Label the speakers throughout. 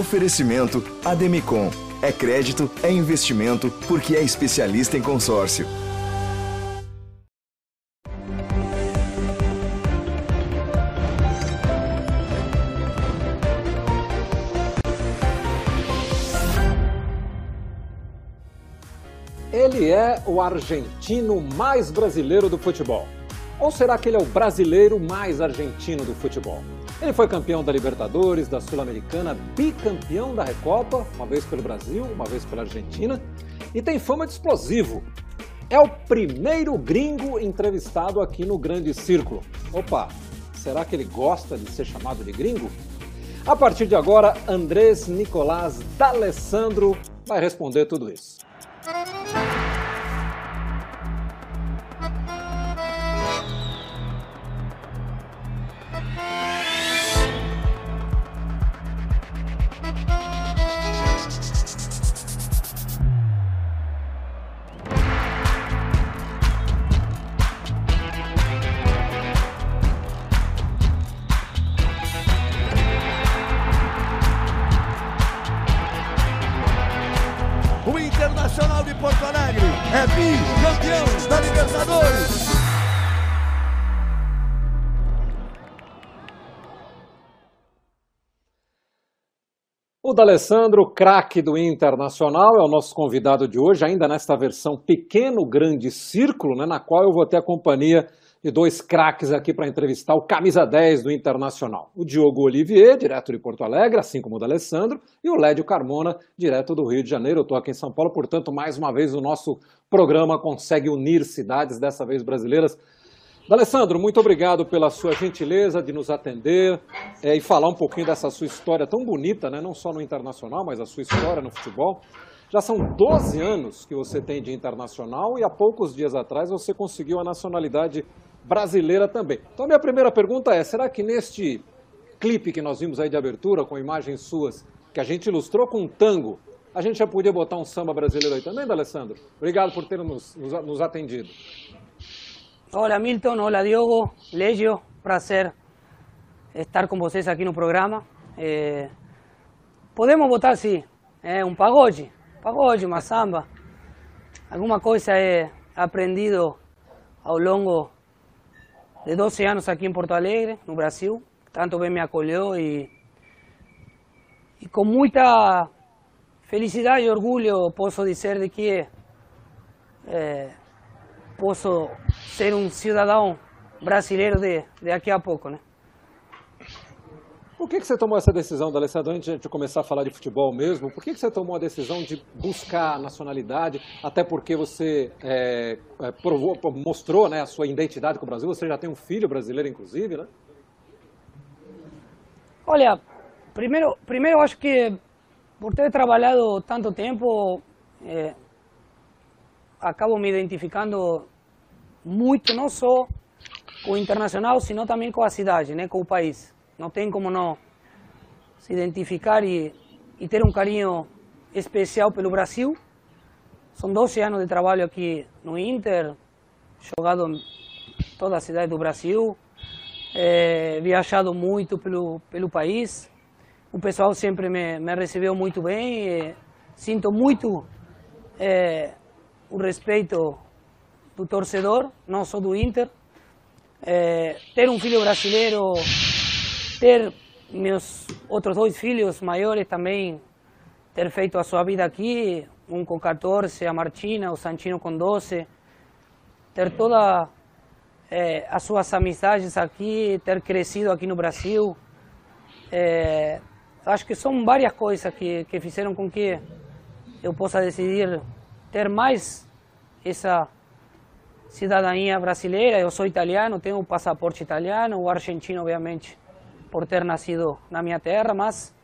Speaker 1: Oferecimento Ademicon. É crédito, é investimento, porque é especialista em consórcio.
Speaker 2: Ele é o argentino mais brasileiro do futebol. Ou será que ele é o brasileiro mais argentino do futebol? Ele foi campeão da Libertadores, da Sul-Americana, bicampeão da Recopa, uma vez pelo Brasil, uma vez pela Argentina, e tem fama de explosivo. É o primeiro gringo entrevistado aqui no Grande Círculo. Opa, será que ele gosta de ser chamado de gringo? A partir de agora, Andrés Nicolás D'Alessandro vai responder tudo isso. D'Alessandro, craque do Internacional, é o nosso convidado de hoje, ainda nesta versão pequeno, grande círculo, né, na qual eu vou ter a companhia de dois craques aqui para entrevistar o camisa 10 do Internacional. O Diogo Olivier, direto de Porto Alegre, assim como o D'Alessandro, e o Lédio Carmona, direto do Rio de Janeiro. Eu estou aqui em São Paulo, portanto, mais uma vez o nosso programa consegue unir cidades, dessa vez brasileiras. D'Alessandro, muito obrigado pela sua gentileza de nos atender é, e falar um pouquinho dessa sua história tão bonita, né? não só no Internacional, mas a sua história no futebol. Já são 12 anos que você tem de internacional e há poucos dias atrás você conseguiu a nacionalidade brasileira também. Então, a minha primeira pergunta é: será que neste clipe que nós vimos aí de abertura, com imagens suas, que a gente ilustrou com um tango, a gente já podia botar um samba brasileiro aí também, D'Alessandro? Obrigado por ter nos, nos, nos atendido.
Speaker 3: Hola Milton, hola Diogo, Legio, prazer estar com vocês aqui no programa. Eh, podemos botar, sim, eh, um pagode, pagode, uma samba, alguma coisa é aprendido ao longo de 12 anos aqui em Porto Alegre, no Brasil. Tanto bem me acolheu e, e com muita felicidade e orgulho posso dizer de que eh, posso ser um cidadão brasileiro de, de daqui a pouco, né?
Speaker 2: Por que, que você tomou essa decisão, D'Alessandro, antes de começar a falar de futebol mesmo, por que, que você tomou a decisão de buscar a nacionalidade, até porque você é, é, provou, mostrou né, a sua identidade com o Brasil, você já tem um filho brasileiro, inclusive, né?
Speaker 3: Olha, primeiro, primeiro acho que por ter trabalhado tanto tempo, eh, acabo me identificando muito, não só com o internacional, sino também com a cidade, né, com o país. Não tem como não se identificar e, e ter um carinho especial pelo Brasil. São 12 anos de trabalho aqui no Inter, jogado em toda a cidade do Brasil, é, viajado muito pelo, pelo país. O pessoal sempre me, me recebeu muito bem. Sinto muito é, o respeito do torcedor, não só do Inter. É, ter um filho brasileiro, ter meus outros dois filhos maiores também, ter feito a sua vida aqui, um com 14, a Martina, o Santino com 12, ter toda é, as suas amizades aqui, ter crescido aqui no Brasil. É, acho que são várias coisas que, que fizeram com que eu possa decidir ter mais essa cidadania brasileira. Eu sou italiano, tenho um passaporte italiano, o argentino, obviamente, por ter nascido na minha terra, mas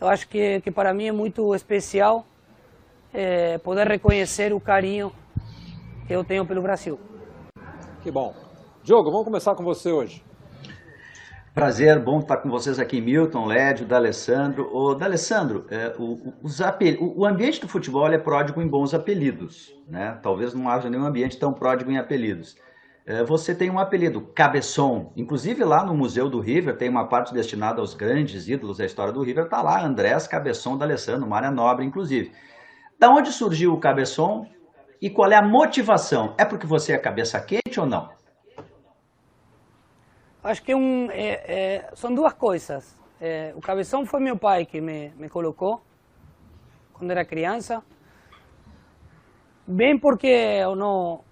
Speaker 3: eu acho que, que para mim é muito especial é, poder reconhecer o carinho que eu tenho pelo Brasil.
Speaker 2: Que bom. Diogo, vamos começar com você hoje.
Speaker 4: Prazer, bom estar com vocês aqui, Milton, Lédio, D'Alessandro. O D'Alessandro, é, o, o, o, ambiente do futebol é pródigo em bons apelidos, né? Talvez não haja nenhum ambiente tão pródigo em apelidos. é, você tem um apelido, Cabeção. Inclusive lá no Museu do River tem uma parte destinada aos grandes ídolos da história do River, tá lá Andrés Cabeção D'Alessandro, uma área nobre, inclusive. Da onde surgiu o Cabeção e qual é a motivação? É porque você é cabeça quente ou não?
Speaker 3: Acho que um, é, é, são duas coisas. É, o Cabeção foi meu pai que me, me colocou quando era criança. Bem porque eu não,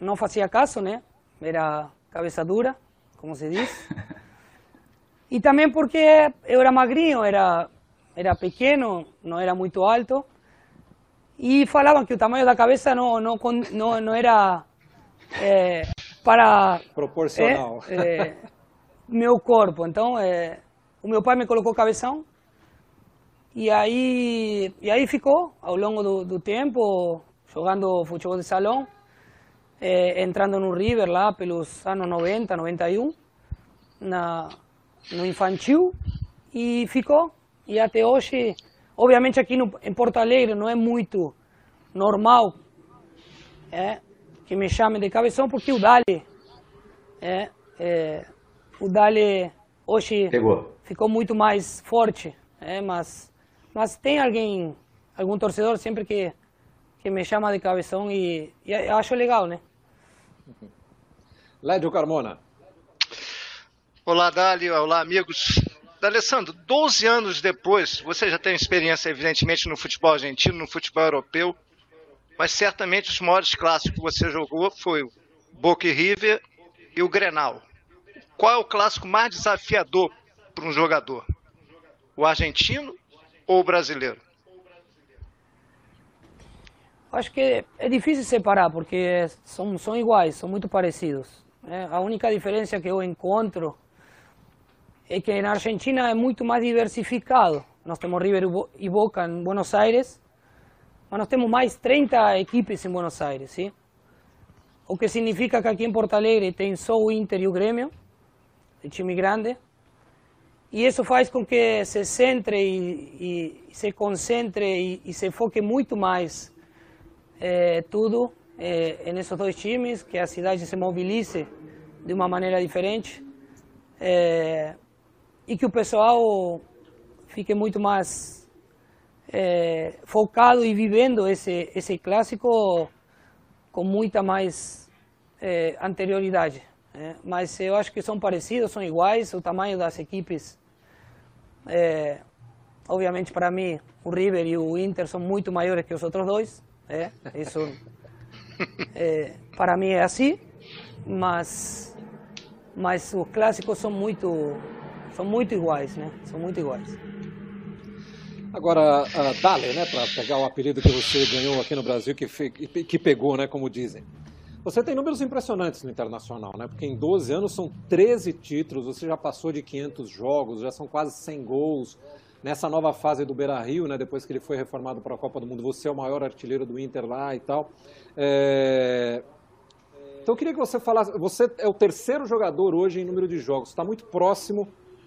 Speaker 3: não fazia caso, né? Era cabeça dura, como se diz. E também porque eu era magrinho, era, era pequeno, não era muito alto. E falavam que o tamanho da cabeça não, não, não, não era é, para
Speaker 2: proporcional
Speaker 3: é, é, meu corpo. Então, é, o meu pai me colocou cabeção e aí, e aí ficou ao longo do, do tempo jogando futebol de salão, é, entrando no River lá pelos anos 90, 91, na, no infantil e ficou. E até hoje Obviamente aqui no, em Porto Alegre não é muito normal é, que me chame de cabeção, porque o Dali, é, é, o Dali hoje
Speaker 4: Pegou.
Speaker 3: ficou muito mais forte, é, mas, mas tem alguém, algum torcedor sempre que, que me chama de cabeção e, e acho legal, né?
Speaker 2: Lédio Carmona.
Speaker 5: Olá, Dali, olá, amigos. Alessandro, 12 anos depois, você já tem experiência, evidentemente, no futebol argentino, no futebol europeu, mas certamente os maiores clássicos que você jogou foi o Boca e River e o Grenal. Qual é o clássico mais desafiador para um jogador? O argentino ou o brasileiro?
Speaker 3: Acho que é difícil separar, porque são, são iguais, são muito parecidos. Né? A única diferença que eu encontro é que na Argentina é muito mais diversificado. Nós temos River e Boca em Buenos Aires, mas nós temos mais 30 equipes em Buenos Aires, ¿sí? O que significa que aqui em Porto Alegre tem só o Inter e o Grêmio, de time grande, e isso faz com que se centre e, e se concentre e, e, se foque muito mais eh, tudo eh, nesses dois times, que a cidade se mobilize de uma maneira diferente. Eh, e que o pessoal fique muito mais focado e vivendo esse, esse clássico com muita mais anterioridade. Né? Mas eu acho que são parecidos, são iguais, o tamanho das equipes, é, obviamente para mim, o River e o Inter são muito maiores que os outros dois, é, isso é, para mim é assim, mas, mas os clássicos são muito são muito iguais, né? São muito iguais.
Speaker 2: Agora, uh, Dale, né, para pegar o apelido que você ganhou aqui no Brasil, que, que pegou, né, como dizem. Você tem números impressionantes no Internacional, né? Porque em 12 anos são 13 títulos, você já passou de 500 jogos, já são quase 100 gols. Nessa nova fase do Beira-Rio, né, depois que ele foi reformado para a Copa do Mundo, você é o maior artilheiro do Inter lá e tal. É... Então eu queria que você falasse, você é o terceiro jogador hoje em número de jogos, está muito próximo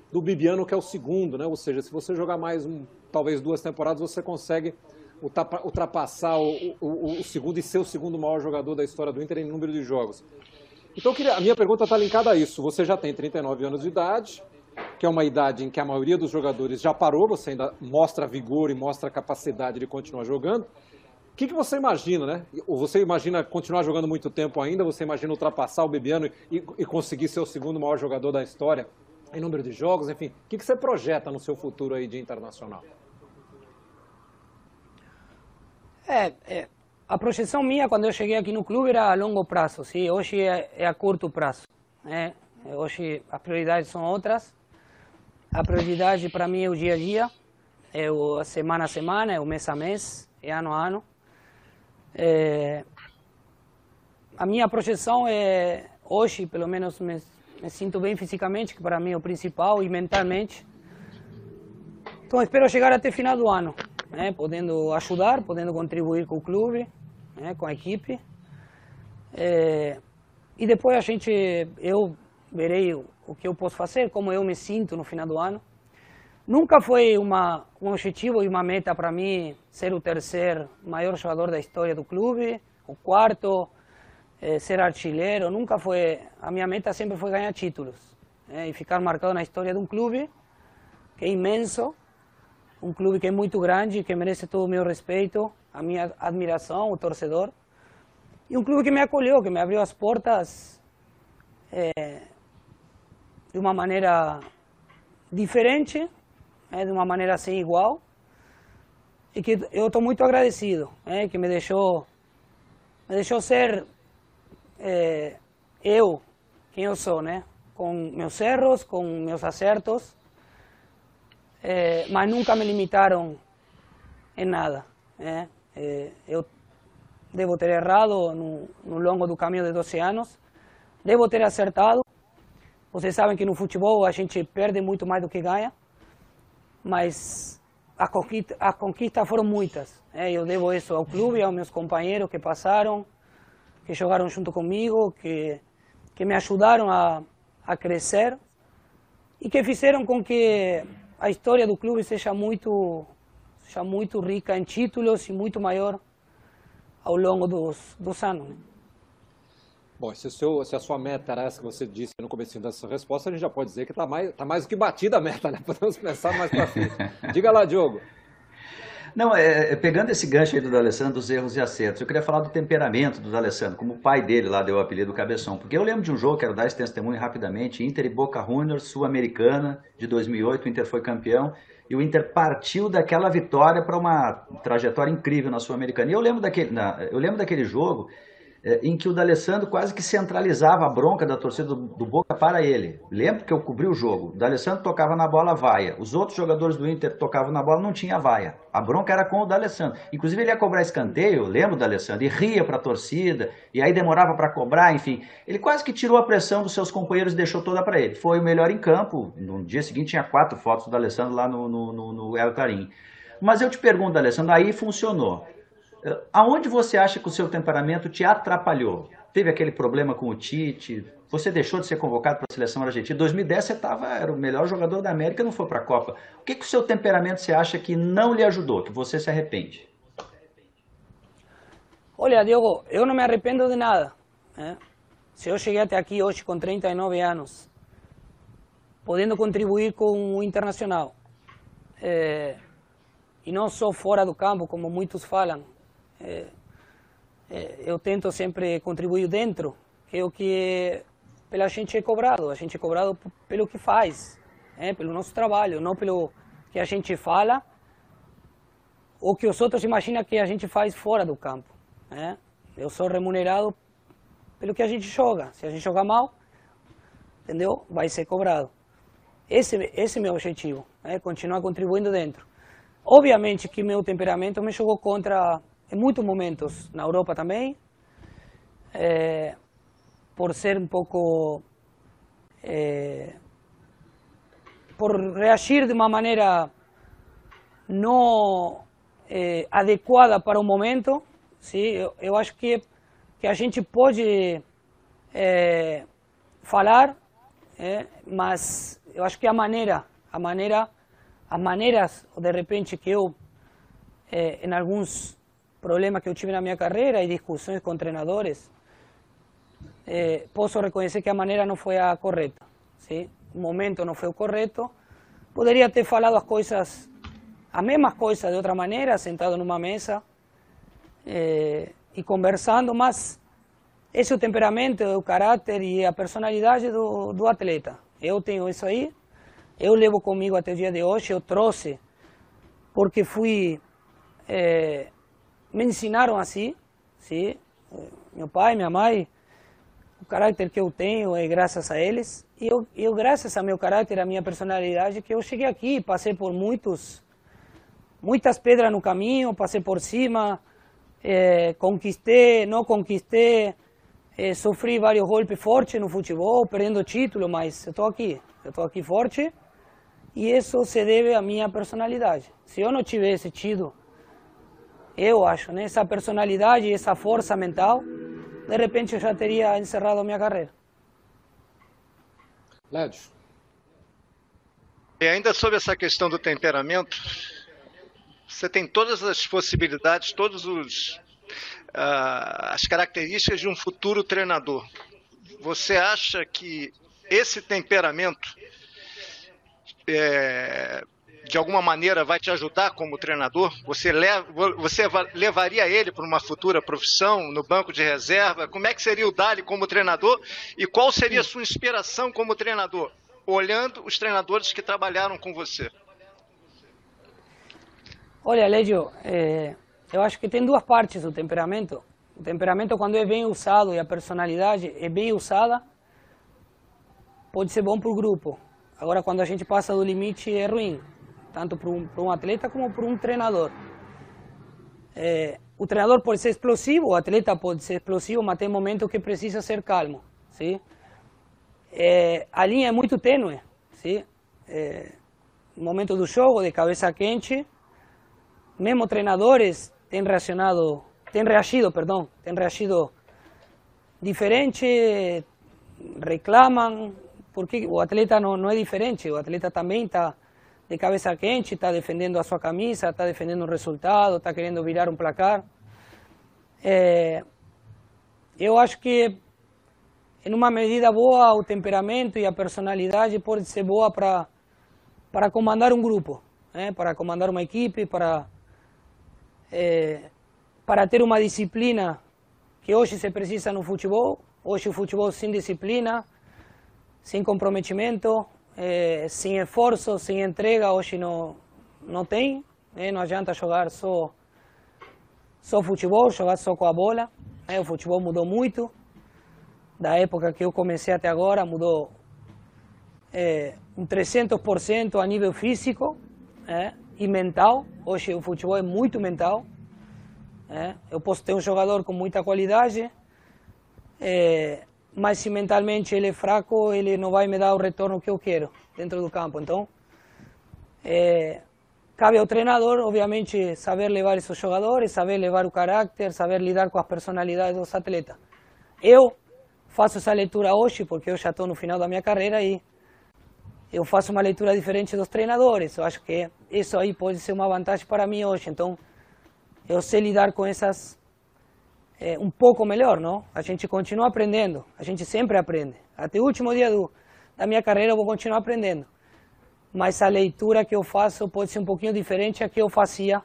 Speaker 2: do Bibiano, que é o segundo, né? Ou seja, se você jogar mais um, talvez duas temporadas, você consegue ultrapassar o, o, o, segundo e ser o segundo maior jogador da história do Inter em número de jogos. Então, queria, a minha pergunta está linkada a isso. Você já tem 39 anos de idade, que é uma idade em que a maioria dos jogadores já parou, você ainda mostra vigor e mostra capacidade de continuar jogando. O que, que você imagina, né? Ou você imagina continuar jogando muito tempo ainda? Você imagina ultrapassar o Bebiano e, e conseguir ser o segundo maior jogador da história? em número de jogos, enfim. O que, que você projeta no seu futuro aí de internacional?
Speaker 3: É, é, a projeção minha quando eu cheguei aqui no clube era a longo prazo, sim. Hoje é, é a curto prazo. Né? Hoje as prioridades são outras. A prioridade para mim é o dia a dia, é o semana a semana, é o mês a mês, é ano a ano. É, a minha projeção é hoje, pelo menos me sinto bem fisicamente, que para mim é o principal, e mentalmente. Então espero chegar até final do ano, né, podendo ajudar, podendo contribuir com o clube, né, com a equipe. É, e depois a gente, eu verei o, que eu posso fazer, como eu me sinto no final do ano. Nunca foi uma, um objetivo e uma meta para mim ser o terceiro maior jogador da história do clube, o quarto, é, ser artilheiro, nunca foi. A minha meta sempre foi ganhar títulos é, e ficar marcado na história de um clube que é imenso, um clube que é muito grande, que merece todo o meu respeito, a minha admiração, o torcedor, e um clube que me acolheu, que me abriu as portas é, de uma maneira diferente, é, de uma maneira sem igual, e que eu estou muito agradecido, é, que me deixou, me deixou ser é, eu, quem eu sou, né? Com meus erros, com meus acertos, é, mas nunca me limitaram em nada. Né? Eu devo ter errado no, no longo do caminho de 12 anos, devo ter acertado. Vocês sabem que no futebol a gente perde muito mais do que ganha, mas as conquistas, as conquistas foram muitas. Né? Eu devo isso ao clube, aos meus companheiros que passaram, que jogaram junto comigo, que, que me ajudaram a, a crescer e que fizeram com que a história do clube seja muito, seja muito rica em títulos e muito maior ao longo dos, dos anos. Né?
Speaker 2: Bom, se, seu, se, a sua meta era essa que você disse no começo dessa resposta, a gente já pode dizer que está mais, tá mais do que batida a meta, né? Podemos pensar mais para frente. Diga lá, Diogo.
Speaker 4: Não, é, é, pegando esse gancho aí do D'Alessandro, dos erros e acertos, eu queria falar do temperamento do D'Alessandro, como o pai dele lá deu o apelido Cabeção, porque eu lembro de um jogo, quero dar esse testemunho rapidamente, Inter e Boca Juniors, Sul-Americana, de 2008, o Inter foi campeão, e o Inter partiu daquela vitória para uma trajetória incrível na Sul-Americana. E eu lembro daquele, na, eu lembro daquele jogo é, em que o D'Alessandro quase que centralizava a bronca da torcida do, do, Boca para ele. Lembro que eu cobri o jogo. O D'Alessandro tocava na bola vaia. Os outros jogadores do Inter tocavam na bola, não tinha vaia. A bronca era com o D'Alessandro. Inclusive ele ia cobrar escanteio, lembro do D'Alessandro, e ria para a torcida, e aí demorava para cobrar, enfim. Ele quase que tirou a pressão dos seus companheiros e deixou toda para ele. Foi o melhor em campo. No dia seguinte tinha quatro fotos do D'Alessandro lá no, no, no, no El Carim. Mas eu te pergunto, D'Alessandro, aí funcionou. Aonde você acha que o seu temperamento te atrapalhou? Teve aquele problema com o Tite? Você deixou de ser convocado para a seleção argentina? Em 2010 você tava, era o melhor jogador da América não foi para a Copa. O que, que o seu temperamento você acha que não lhe ajudou, que você se arrepende?
Speaker 3: Olha, Diogo, eu não me arrependo de nada. Né? Se eu cheguei até aqui hoje com 39 anos, podendo contribuir com o Internacional, é, e não só fora do campo, como muitos falam, é, é, eu tento sempre contribuir dentro, que é o que pela gente é cobrado. A gente é cobrado pelo que faz, é, pelo nosso trabalho, não pelo que a gente fala ou que os outros imaginam que a gente faz fora do campo. É. Eu sou remunerado pelo que a gente joga. Se a gente jogar mal, entendeu? Vai ser cobrado. Esse, esse é meu objetivo, é continuar contribuindo dentro. Obviamente que meu temperamento me jogou contra em muitos momentos na Europa também, é, por ser um pouco. É, por reagir de uma maneira não é, adequada para o momento. Sim, eu, eu, acho que, que a gente pode falar, mas eu acho que a maneira, a maneira, as maneiras, de repente, que eu, em alguns problemas que eu tive na minha carreira e discussões com treinadores, eh, posso reconhecer que a maneira não foi a correta. Sim? O momento não foi o correto. Poderia ter falado as coisas, as mesmas coisas de outra maneira, sentado numa mesa eh, e conversando, mas esse é o temperamento, o caráter e a personalidade do, do atleta. Eu tenho isso aí, eu levo comigo até o dia de hoje, eu trouxe, porque fui. Eh, me ensinaram assim, sim. Meu pai, minha mãe, o caráter que eu tenho é graças a eles. E eu, eu graças a meu caráter, a minha personalidade, que eu cheguei aqui, passei por muitos, muitas pedras no caminho, passei por cima, é, conquistei, não conquistei, é, sofri vários golpes fortes no futebol, perdendo título, mas eu estou aqui, eu estou aqui forte. E isso se deve à minha personalidade. Se eu não tivesse tido eu acho, né? essa personalidade, essa força mental, de repente eu já teria encerrado a minha carreira.
Speaker 2: Lédio.
Speaker 5: E ainda sobre essa questão do temperamento, você tem todas as possibilidades, todos os uh, as características de um futuro treinador. Você acha que esse temperamento é, de alguma maneira vai te ajudar como treinador? Você, leva, você levaria ele para uma futura profissão no banco de reserva? Como é que seria o Dali como treinador? E qual seria a sua inspiração como treinador? Olhando os treinadores que trabalharam com você.
Speaker 3: Olha, Legio, é, eu acho que tem duas partes do temperamento. O temperamento, quando é bem usado e a personalidade é bem usada, pode ser bom para o grupo. Agora, quando a gente passa do limite, é ruim, tanto para um, um atleta como para um treinador. É, o treinador pode ser explosivo, o atleta pode ser explosivo, mas tem momentos que precisa ser calmo. Sim? É, a linha é muito tênue. Sim? É, no momento do jogo, de cabeça quente, mesmo treinadores têm reacionado têm reagido, perdão, têm reagido diferente, reclamam, porque o atleta não, não é diferente, o atleta também está de cabeça quente, está defendendo a sua camisa, está defendendo um resultado, está querendo virar um placar. É, eu acho que, em uma medida boa, o temperamento e a personalidade pode ser boa para para comandar um grupo, né? para comandar uma equipe, para é, para ter uma disciplina que hoje se precisa no futebol. Hoje o futebol sem disciplina, sem comprometimento, é, sem esforço, sem entrega, hoje não, não tem. Né? Não adianta jogar só, só futebol, jogar só com a bola. Né? O futebol mudou muito. Da época que eu comecei até agora, mudou é, um 300% a nível físico é, e mental. Hoje o futebol é muito mental. É, eu posso ter um jogador com muita qualidade, é, mas se mentalmente ele é fraco, ele não vai me dar o retorno que eu quero dentro do campo. Então, é, cabe ao treinador, obviamente, saber levar esses jogadores, saber levar o caráter, saber lidar com as personalidades dos atletas. Eu faço essa leitura hoje, porque eu já estou no final da minha carreira e eu faço uma leitura diferente dos treinadores. Eu acho que isso aí pode ser uma vantagem para mim hoje. Então, eu sei lidar com essas é, um pouco melhor, não? A gente continua aprendendo, a gente sempre aprende. Até o último dia do, da minha carreira eu vou continuar aprendendo. Mas a leitura que eu faço pode ser um pouquinho diferente a que eu fazia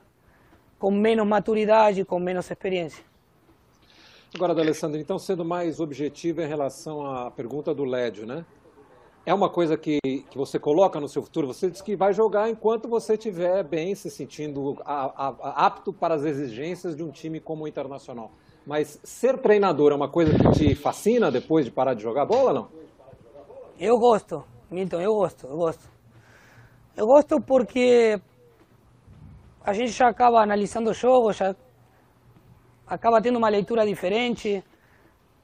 Speaker 3: com menos maturidade, com menos experiência.
Speaker 2: Agora, Alessandro, então sendo mais objetivo em relação à pergunta do Lédio, né? é uma coisa que, que você coloca no seu futuro? Você diz que vai jogar enquanto você estiver bem, se sentindo a, a, apto para as exigências de um time como o Internacional. Mas ser treinador é uma coisa que te fascina depois de parar de jogar bola, não?
Speaker 3: Eu gosto, Milton, eu gosto, eu gosto. Eu gosto porque a gente já acaba analisando o jogo, já acaba tendo uma leitura diferente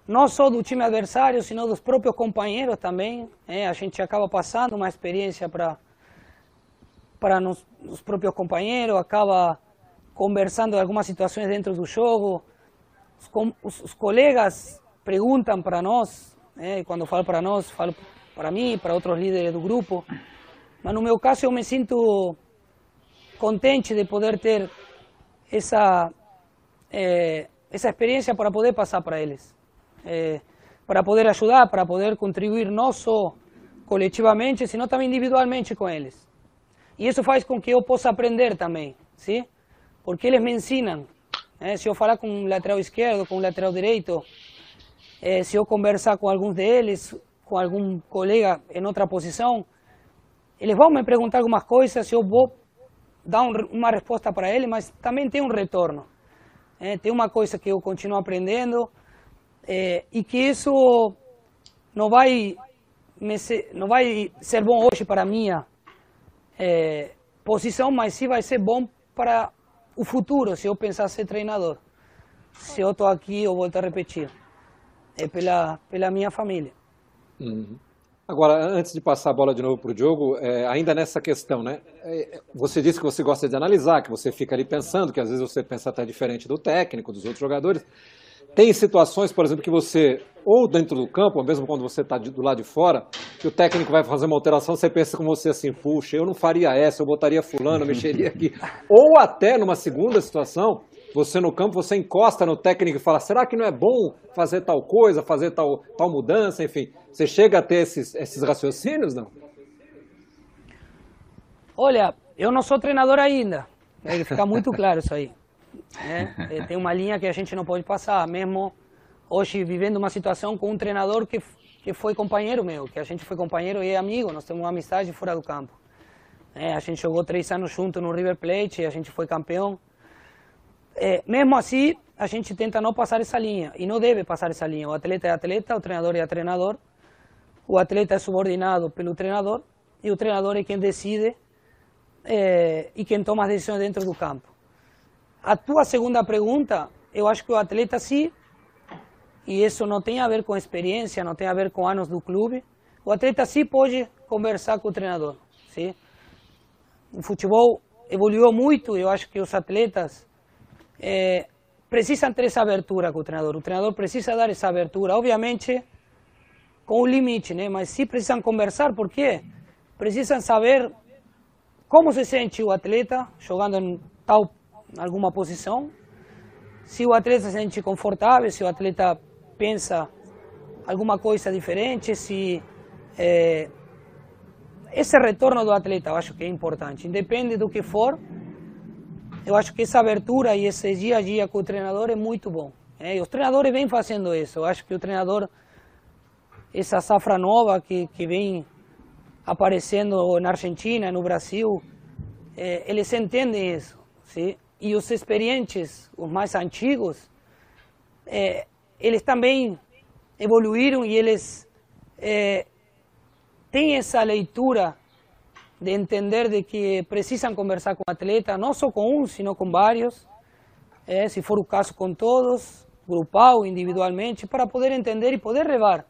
Speaker 3: não só do time adversário, sino dos próprios companheiros também. É, a gente acaba passando uma experiência para para os próprios companheiros, acaba conversando algumas situações dentro do jogo. Os, os, os colegas perguntam para nós, é, quando falo para nós, falo para mim, para outros líderes do grupo. Mas no meu caso eu me sinto contente de poder ter essa, é, essa experiência para poder passar para eles eh, para poder ajudar, para poder contribuir não só coletivamente, sino também individualmente com eles. E isso faz com que eu possa aprender também, sim? Porque eles me ensinam. Eh, se eu falar com um lateral esquerdo, com um lateral direito, eh, se eu conversar com alguns deles, com algum colega em outra posição, eles vão me perguntar algumas coisas, eu vou dar um, uma resposta para eles, mas também tem um retorno. É, tem uma coisa que eu continuo aprendendo, é, e que isso não vai, ser, não vai ser bom hoje para a minha é, posição, mas sim vai ser bom para o futuro, se eu pensar ser treinador. Se eu estou aqui, eu volto a repetir. É pela, pela minha família.
Speaker 2: Uhum. Agora, antes de passar a bola de novo para o Diogo, é, ainda nessa questão, né? É, você disse que você gosta de analisar, que você fica ali pensando, que às vezes você pensa até diferente do técnico, dos outros jogadores. Tem situações, por exemplo, que você, ou dentro do campo, ou mesmo quando você está do lado de fora, que o técnico vai fazer uma alteração, você pensa com você assim, puxa, eu não faria essa, eu botaria fulano, eu mexeria aqui. ou até numa segunda situação, você no campo, você encosta no técnico e fala: será que não é bom fazer tal coisa, fazer tal, tal mudança? Enfim, você chega a ter esses, esses raciocínios, não?
Speaker 3: Olha, eu não sou treinador ainda. Tem que ficar muito claro isso aí. É, tem uma linha que a gente não pode passar, mesmo hoje vivendo uma situação com um treinador que, que foi companheiro meu, que a gente foi companheiro e amigo, nós temos uma amizade fora do campo. É, a gente jogou três anos junto no River Plate, a gente foi campeão. É, mesmo assim, a gente tenta não passar essa linha, e não deve passar essa linha. O atleta é atleta, o treinador é treinador, o atleta é subordinado pelo treinador, e o treinador é quem decide é, e quem toma as decisões dentro do campo. A tua segunda pergunta, eu acho que o atleta sim, e isso não tem a ver com experiência, não tem a ver com anos do clube, o atleta sim pode conversar com o treinador. Sim? O futebol evoluiu muito, eu acho que os atletas é, precisam ter essa abertura com o treinador. O treinador precisa dar essa abertura, obviamente com o limite, né? mas sim precisam conversar, porque precisam saber como se sente o atleta jogando em tal alguma posição, se o atleta se sente confortável, se o atleta pensa alguma coisa diferente, se é, esse retorno do atleta eu acho que é importante, independe do que for, eu acho que essa abertura e esse dia a dia com o treinador é muito bom. É, e os treinadores vêm fazendo isso, eu acho que o treinador, essa safra nova que, que vem aparecendo na Argentina, no Brasil, é, eles entendem isso, sim? E os experientes, os mais antigos, é, eles também evoluíram e eles é, têm essa leitura de entender de que precisam conversar com o atleta, não só com um, sino com vários, é, se for o caso com todos, grupal, individualmente, para poder entender e poder levar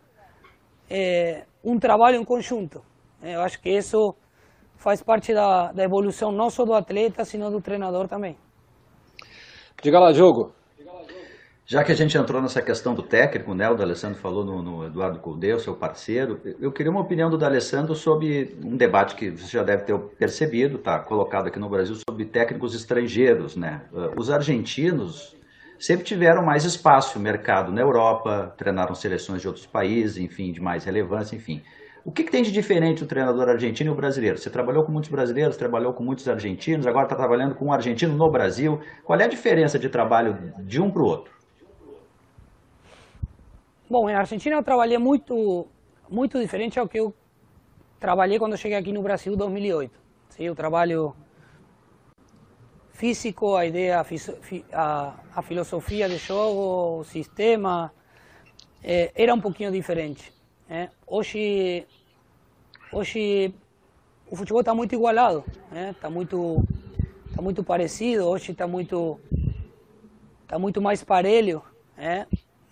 Speaker 3: é, um trabalho em conjunto. Eu acho que isso faz parte da, da evolução não só do atleta, sino do treinador também.
Speaker 2: Diga lá, jogo.
Speaker 4: Já que a gente entrou nessa questão do técnico, né, o D'Alessandro falou no, no Eduardo Cudeu, seu parceiro, eu queria uma opinião do D'Alessandro sobre um debate que você já deve ter percebido, tá colocado aqui no Brasil, sobre técnicos estrangeiros, né? Uh, os argentinos sempre tiveram mais espaço, mercado na Europa, treinaram seleções de outros países, enfim, de mais relevância, enfim. O que, que, tem de diferente o treinador argentino e o brasileiro? Você trabalhou com muitos brasileiros, trabalhou com muitos argentinos, agora está trabalhando com um argentino no Brasil. Qual é a diferença de trabalho de um para o outro?
Speaker 3: Bom, na Argentina eu trabalhei muito, muito diferente ao que eu trabalhei quando cheguei aqui no Brasil em 2008. Sim, o trabalho físico, a ideia, a, a filosofia de jogo, o sistema, eh, era um pouquinho diferente. É, hoje, hoje o futebol está muito igualado, está né? muito, tá muito parecido, hoje está muito, tá muito mais parelho. Né?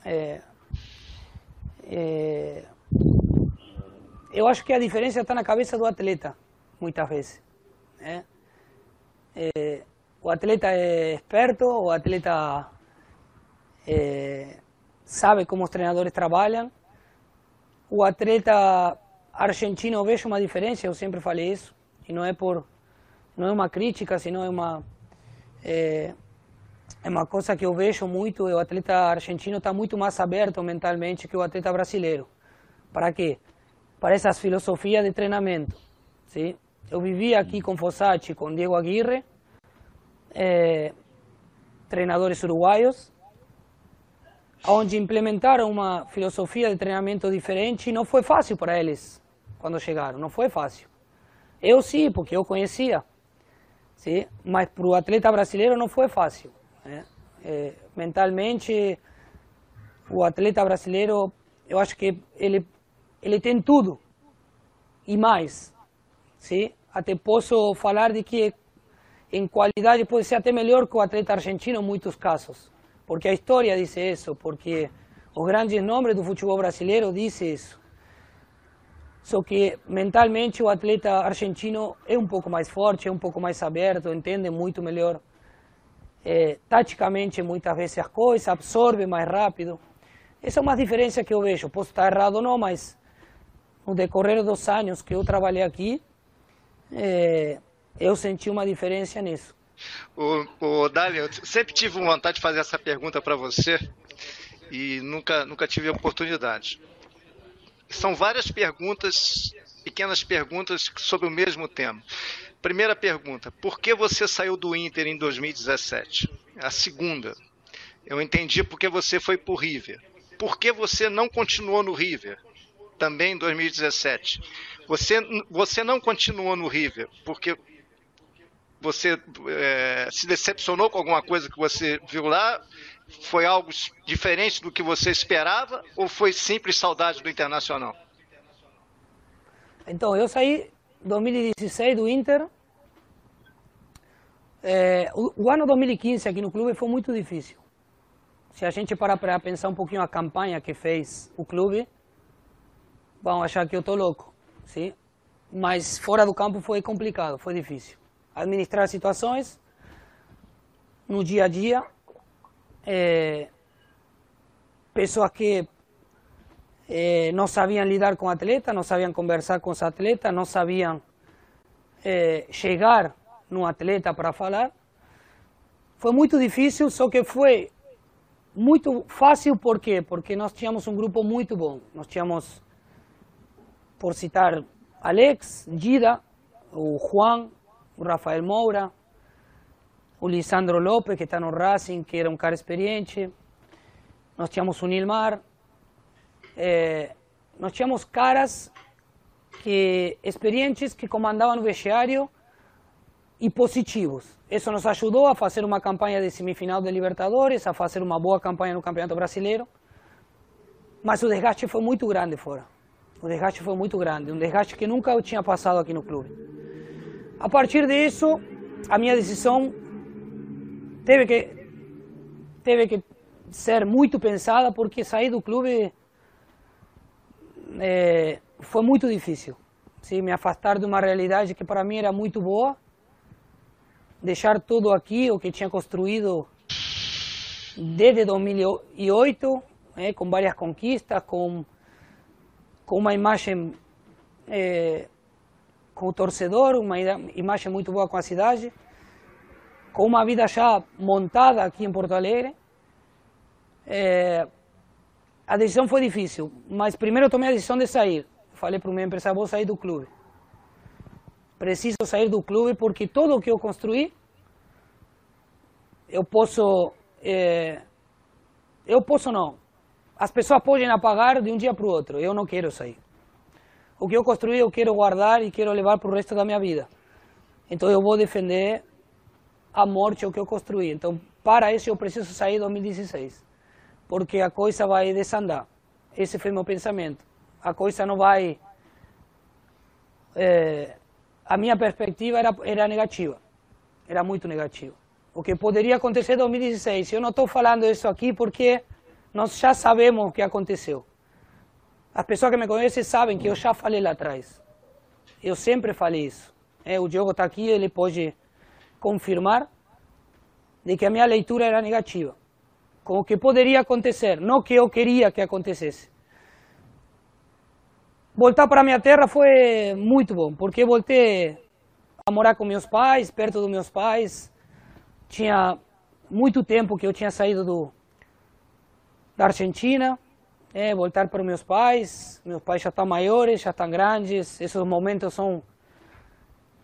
Speaker 3: É, é, eu acho que a diferença está na cabeça do atleta, muitas vezes. É, o atleta é esperto, o atleta é, sabe como os treinadores trabalham, o atleta argentino vejo uma diferença, eu sempre falei isso, e não é por não é uma crítica, senão é uma é, é uma coisa que eu vejo muito, o atleta argentino está muito mais aberto mentalmente que o atleta brasileiro. Para quê? Para essas filosofias de treinamento. Sim? Eu vivi aqui com Fossati, com Diego Aguirre, é, treinadores uruguaios, onde implementaram uma filosofia de treinamento diferente não foi fácil para eles quando chegaram, não foi fácil. Eu sim, porque eu conhecia, sim, mas para o atleta brasileiro não foi fácil. Né? É, mentalmente, o atleta brasileiro, eu acho que ele, ele tem tudo e mais. Sim? Até posso falar de que em qualidade pode ser até melhor que o atleta argentino em muitos casos porque a história diz isso, porque os grandes nomes do futebol brasileiro dizem isso. Só que mentalmente o atleta argentino é um pouco mais forte, é um pouco mais aberto, entende muito melhor é, taticamente muitas vezes as coisas, absorve mais rápido. Essa é uma diferença que eu vejo. Posso estar errado ou não, mas no decorrer dos anos que eu trabalhei aqui, é, eu senti uma diferença nisso.
Speaker 5: O, o eu sempre tive vontade de fazer essa pergunta para você e nunca, nunca tive oportunidade. São várias perguntas, pequenas perguntas sobre o mesmo tema. Primeira pergunta: por que você saiu do Inter em 2017? A segunda, eu entendi porque você foi para o River. Por que você não continuou no River? Também em 2017. Você, você não continuou no River porque você é, se decepcionou com alguma coisa que você viu lá? Foi algo diferente do que você esperava ou foi simples saudade do Internacional?
Speaker 3: Então, eu saí em 2016 do Inter. É, o, o, ano 2015 aqui no clube foi muito difícil. Se a gente parar para pensar um pouquinho a campanha que fez o clube, vão achar que eu estou louco, sim? Mas fora do campo foi complicado, foi difícil. Administrar situações no dia a dia, é, pessoas que é, não sabiam lidar com atleta, não sabiam conversar com os atletas, não sabiam é, chegar no atleta para falar. Foi muito difícil, só que foi muito fácil, por quê? Porque nós tínhamos um grupo muito bom. Nós tínhamos, por citar Alex, Gida, o Juan, o Rafael Moura, o Lisandro Lopes, que está no Racing, que era um cara experiente. Nós tínhamos o Nilmar. É, nós tínhamos caras que, experientes que comandavam o vestiário e positivos. Isso nos ajudou a fazer uma campanha de semifinal de Libertadores, a fazer uma boa campanha no Campeonato Brasileiro. Mas o desgaste foi muito grande fora. O desgaste foi muito grande, um desgaste que nunca eu tinha passado aqui no clube. A partir disso, a minha decisão teve que teve que ser muito pensada porque sair do clube é, foi muito difícil. Sim, me afastar de uma realidade que para mim era muito boa deixar tudo aqui, o que tinha construído desde 2008, né, com várias conquistas, com, com uma imagem é, com o torcedor, uma imagem muito boa com a cidade, com uma vida já montada aqui em Porto Alegre. É, a decisão foi difícil, mas primeiro eu tomei a decisão de sair. Falei para o meu empresário, vou sair do clube preciso sair do clube porque tudo o que eu construí, eu posso, é, eu posso não. As pessoas podem apagar de um dia para o outro. Eu não quero sair. O que eu construí, eu quero guardar e quero levar para o resto da minha vida. Então eu vou defender a morte o que eu construí. Então para isso eu preciso sair em 2016, porque a coisa vai desandar. Esse foi meu pensamento. A coisa não vai é, a minha perspectiva era, era negativa, era muito negativa. O que poderia acontecer em 2016, eu não estou falando isso aqui porque nós já sabemos o que aconteceu. As pessoas que me conhecem sabem que eu já falei lá atrás. Eu sempre falei isso. É, o Diogo está aqui, ele pode confirmar de que a minha leitura era negativa. Com o que poderia acontecer, não que eu queria que acontecesse. Voltar para minha terra foi muito bom, porque voltei a morar com meus pais, perto dos meus pais. Tinha muito tempo que eu tinha saído do, da Argentina, é, voltar para meus pais. Meus pais já estão maiores, já estão grandes. Esses momentos são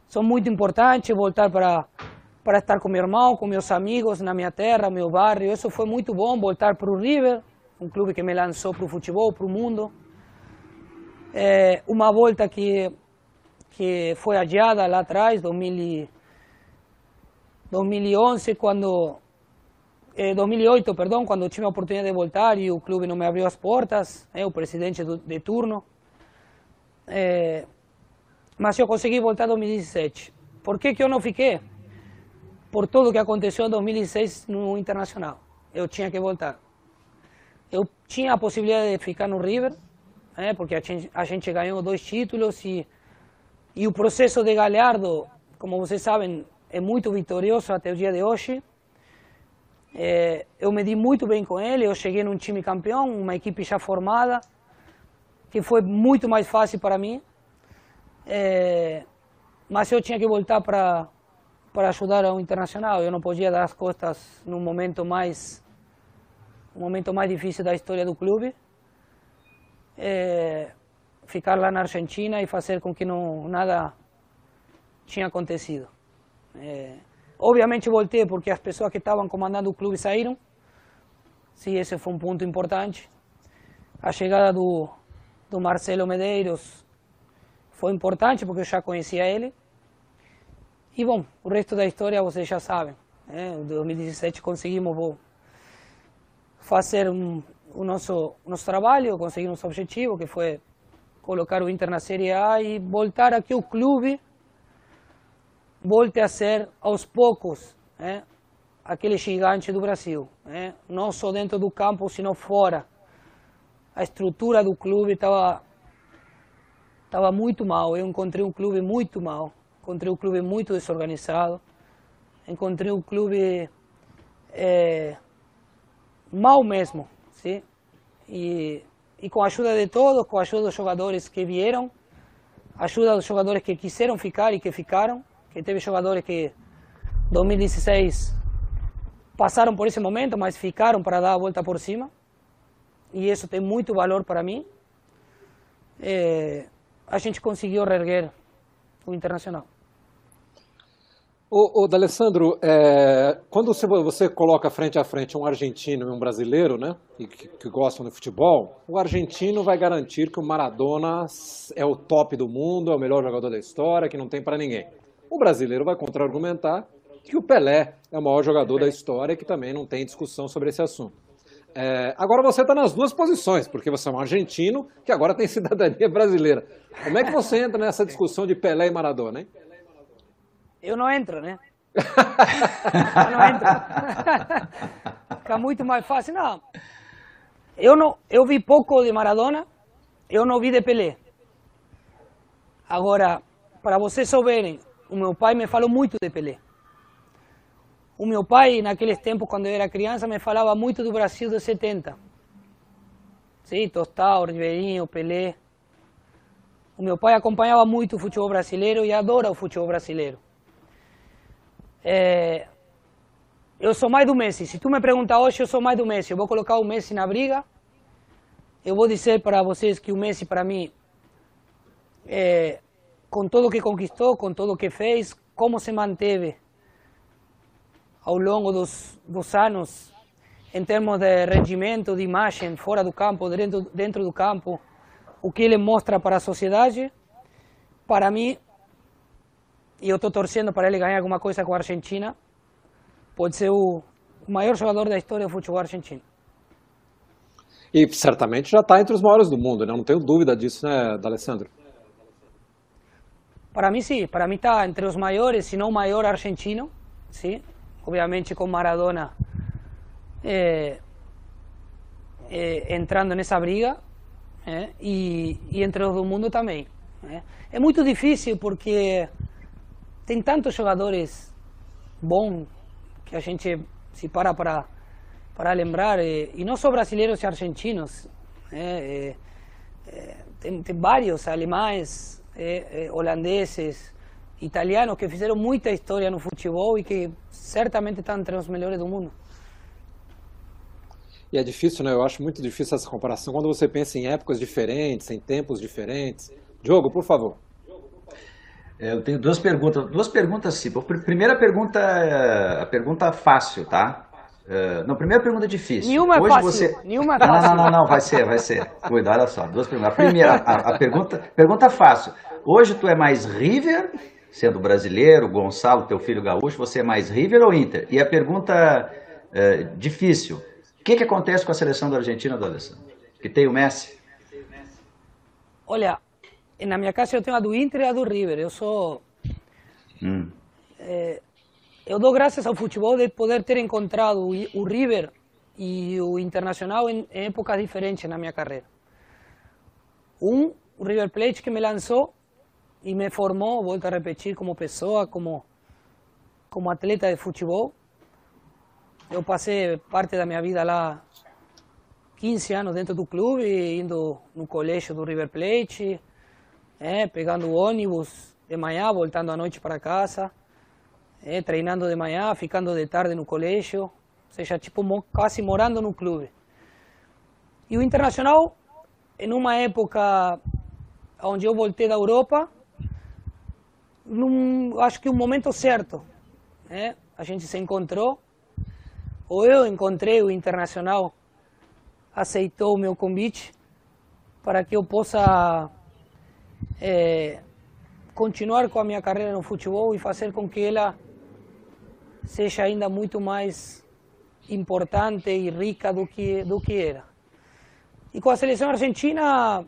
Speaker 3: são muito importantes. Voltar para para estar com meu irmão, com meus amigos na minha terra, meu bairro. Isso foi muito bom. Voltar para o River, um clube que me lançou para o futebol, para o mundo é, uma volta que, que foi adiada lá atrás, 2000, 2011, quando, eh, 2008, perdão, quando tive a oportunidade de voltar e o clube não me abriu as portas, o presidente do, de turno. É, mas eu consegui voltar em 2017. Por que, que eu não fiquei? Por tudo que aconteceu em 2016 no Internacional. Eu tinha que voltar. Eu tinha a possibilidade de ficar no River, é, porque a gente, a gente ganhou dois títulos e, e o processo de Galhardo, como vocês sabem, é muito vitorioso até o dia de hoje. É, eu me di muito bem com ele, eu cheguei num time campeão, uma equipe já formada, que foi muito mais fácil para mim. É, mas eu tinha que voltar para para ajudar ao Internacional. Eu não podia dar as costas no momento mais um momento mais difícil da história do clube. É, ficar lá na Argentina e fazer com que não nada tinha acontecido. É, obviamente voltei porque as pessoas que estavam comandando o clube saíram. Sim, esse foi um ponto importante. A chegada do, do Marcelo Medeiros foi importante porque eu já conhecia ele. E bom, o resto da história vocês já sabem. Né? Em 2017 conseguimos fazer um, o nosso, nosso trabalho, conseguir nosso objetivo, que foi colocar o Inter na Série A e voltar a que o clube volte a ser, aos poucos, né? aquele gigante do Brasil. Né? Não só dentro do campo, sino fora. A estrutura do clube estava estava muito mal. Eu encontrei um clube muito mal. Encontrei um clube muito desorganizado. Encontrei um clube é, mal mesmo, sim. E, e com a ajuda de todos, com a ajuda dos jogadores que vieram, ajuda dos jogadores que quiseram ficar e que ficaram, que teve jogadores que 2016 passaram por esse momento, mas ficaram para dar a volta por cima. E isso tem muito valor para mim. É, a gente conseguiu reerguer o Internacional.
Speaker 2: Ô, D'Alessandro, é, quando você, você, coloca frente a frente um argentino e um brasileiro, né, que, que, gostam de futebol, o argentino vai garantir que o Maradona é o top do mundo, é o melhor jogador da história, que não tem para ninguém. O brasileiro vai contra-argumentar que o Pelé é o maior jogador da história e que também não tem discussão sobre esse assunto. É, agora você está nas duas posições, porque você é um argentino que agora tem cidadania brasileira. Como é que você entra nessa discussão de Pelé e Maradona, hein?
Speaker 3: Eu não entro, né? eu não entro. Fica muito mais fácil. Não. Eu, não, eu vi pouco de Maradona, eu não vi de Pelé. Agora, para vocês souberem, o meu pai me falou muito de Pelé. O meu pai, naqueles tempos, quando eu era criança, me falava muito do Brasil dos 70. Sim, Tostão, Ribeirinho, Pelé. O meu pai acompanhava muito o futebol brasileiro e adora o futebol brasileiro. É, eu sou mais do Messi. Se tu me perguntar hoje, eu sou mais do Messi. Eu vou colocar o Messi na briga. Eu vou dizer para vocês que o Messi, para mim, é, com tudo que conquistou, com tudo que fez, como se manteve ao longo dos, dos anos, em termos de rendimento, de imagem, fora do campo, dentro, dentro do campo, o que ele mostra para a sociedade, para mim, e eu estou torcendo para ele ganhar alguma coisa com a Argentina, pode ser o maior jogador da história do futebol argentino.
Speaker 2: E certamente já está entre os maiores do mundo, né? não tenho dúvida disso, né, D'Alessandro?
Speaker 3: Para mim, sim. Para mim está entre os maiores, se não o maior argentino, sim obviamente com Maradona eh, eh, entrando nessa briga eh, e, e, entre os do mundo também. É muito difícil porque tem tantos jogadores bons que a gente se para para, para lembrar, e não só brasileiros e argentinos, tem, tem vários alemães, holandeses, italianos que fizeram muita história no futebol e que certamente estão entre os melhores do mundo.
Speaker 2: E é difícil, né? Eu acho muito difícil essa comparação quando você pensa em épocas diferentes, em tempos diferentes. Diogo, por favor.
Speaker 4: É, eu tenho duas perguntas. Duas perguntas, sim. Primeira pergunta, é, a pergunta fácil, tá? Uh, não, primeira pergunta difícil.
Speaker 3: Nenhuma é Hoje fácil. Você...
Speaker 4: Nenhuma é fácil. Não, não, não, não, vai ser, vai ser. Cuida, olha só, duas perguntas. A primeira, a, a pergunta, pergunta fácil. Hoje tu é mais River sendo brasileiro, Gonçalo, teu filho gaúcho, você é mais River ou Inter? E a pergunta é, difícil: o que, que acontece com a seleção da Argentina do Alessandro? Que tem o Messi?
Speaker 3: Olha, na minha casa eu tenho a do Inter e a do River. Eu sou.
Speaker 4: Hum.
Speaker 3: É, eu dou graças ao futebol de poder ter encontrado o River e o Internacional em, épocas diferentes na minha carreira. Um, o River Plate que me lançou e me formou, volto a repetir, como pessoa, como, como atleta de futebol. Eu passei parte da minha vida lá, 15 anos dentro do clube, indo no colégio do River Plate, é, pegando ônibus de manhã, voltando à noite para casa. É, treinando de manhã, ficando de tarde no colégio, ou seja, tipo, quase morando no clube. E o Internacional, em uma época onde eu voltei da Europa, num, acho que um momento certo, né? a gente se encontrou, ou eu encontrei o Internacional, aceitou o meu convite para que eu possa é, continuar com a minha carreira no futebol e fazer com que ela seja ainda muito mais importante e rica do que, do que era. E com a seleção argentina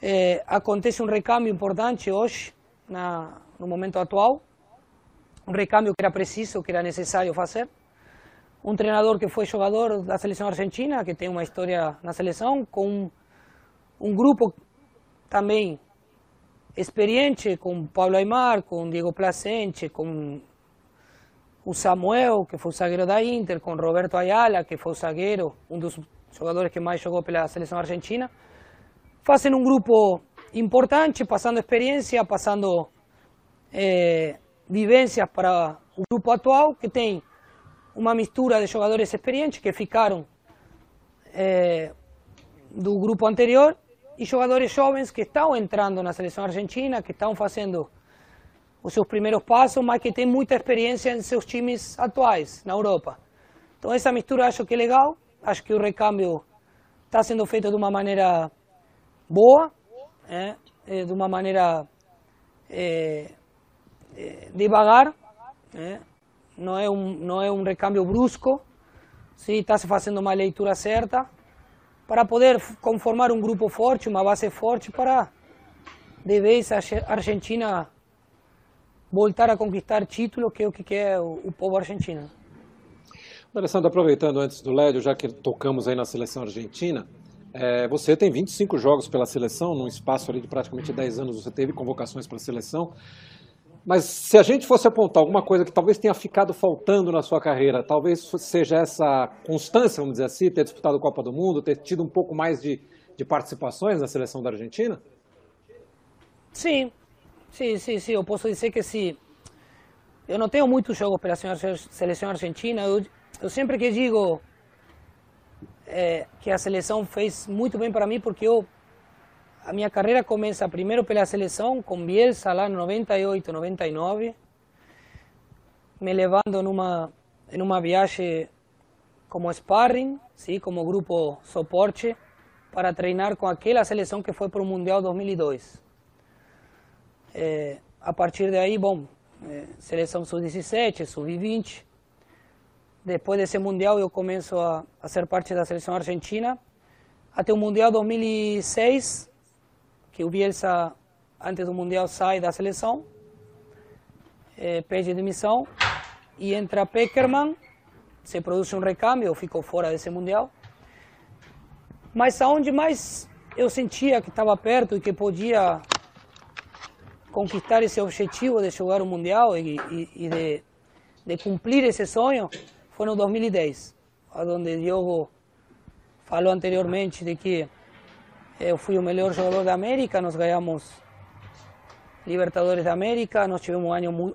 Speaker 3: é, acontece um recâmbio importante hoje, na, no momento atual, um recâmbio que era preciso, que era necessário fazer. Um treinador que foi jogador da seleção argentina, que tem uma história na seleção, com um, um grupo também experiente, com Pablo Aymar, com Diego Placente, com o Samuel, que foi o zagueiro da Inter, com Roberto Ayala, que foi o zagueiro, um dos jogadores que mais jogou pela seleção argentina. Fazem um grupo importante, passando experiência, passando é, vivências para o grupo atual, que tem uma mistura de jogadores experientes que ficaram é, do grupo anterior e jogadores jovens que estão entrando na seleção argentina, que estão fazendo os seus primeiros passos, mas que têm muita experiência em seus times atuais na Europa. Então essa mistura acho que é legal, acho que o recâmbio está sendo feito de uma maneira boa, é, de uma maneira é, é, devagar, é, não é um não é um recâmbio brusco, está se fazendo uma leitura certa para poder conformar um grupo forte, uma base forte para de vez a Argentina voltar a conquistar títulos, que é o que quer o, o povo argentino.
Speaker 2: Alessandro, aproveitando antes do Lédio, já que tocamos aí na seleção argentina, é, você tem 25 jogos pela seleção, num espaço ali de praticamente 10 anos você teve convocações para a seleção. Mas se a gente fosse apontar alguma coisa que talvez tenha ficado faltando na sua carreira, talvez seja essa constância, vamos dizer assim, ter disputado a Copa do Mundo, ter tido um pouco mais de, de participações na seleção da Argentina?
Speaker 3: Sim, sim, sim, sim. Eu posso dizer que sim. Eu não tenho muitos jogos pela seleção argentina. Eu, sempre que digo é, que a seleção fez muito bem para mim, porque eu a minha carreira começa primeiro pela seleção, com Bielsa lá no 98, 99, me levando numa, em uma viagem como sparring, sim, como grupo suporte, para treinar com aquela seleção que foi para o Mundial 2002. É, a partir daí, bom, é, seleção sub-17, sub-20, depois desse Mundial eu começo a, a ser parte da seleção argentina. Até o Mundial 2006, que o Bielsa, antes do Mundial, sai da seleção, é, pede demissão e entra Peckerman, se produz um recâmbio, eu fico fora desse Mundial. Mas aonde mais eu sentia que estava perto e que podia conquistar esse objetivo de jogar o Mundial e, de, de esse sonho foi no 2010, onde Diogo falou anteriormente de que eu fui o melhor jogador da América, nós ganhamos Libertadores da América, nós tivemos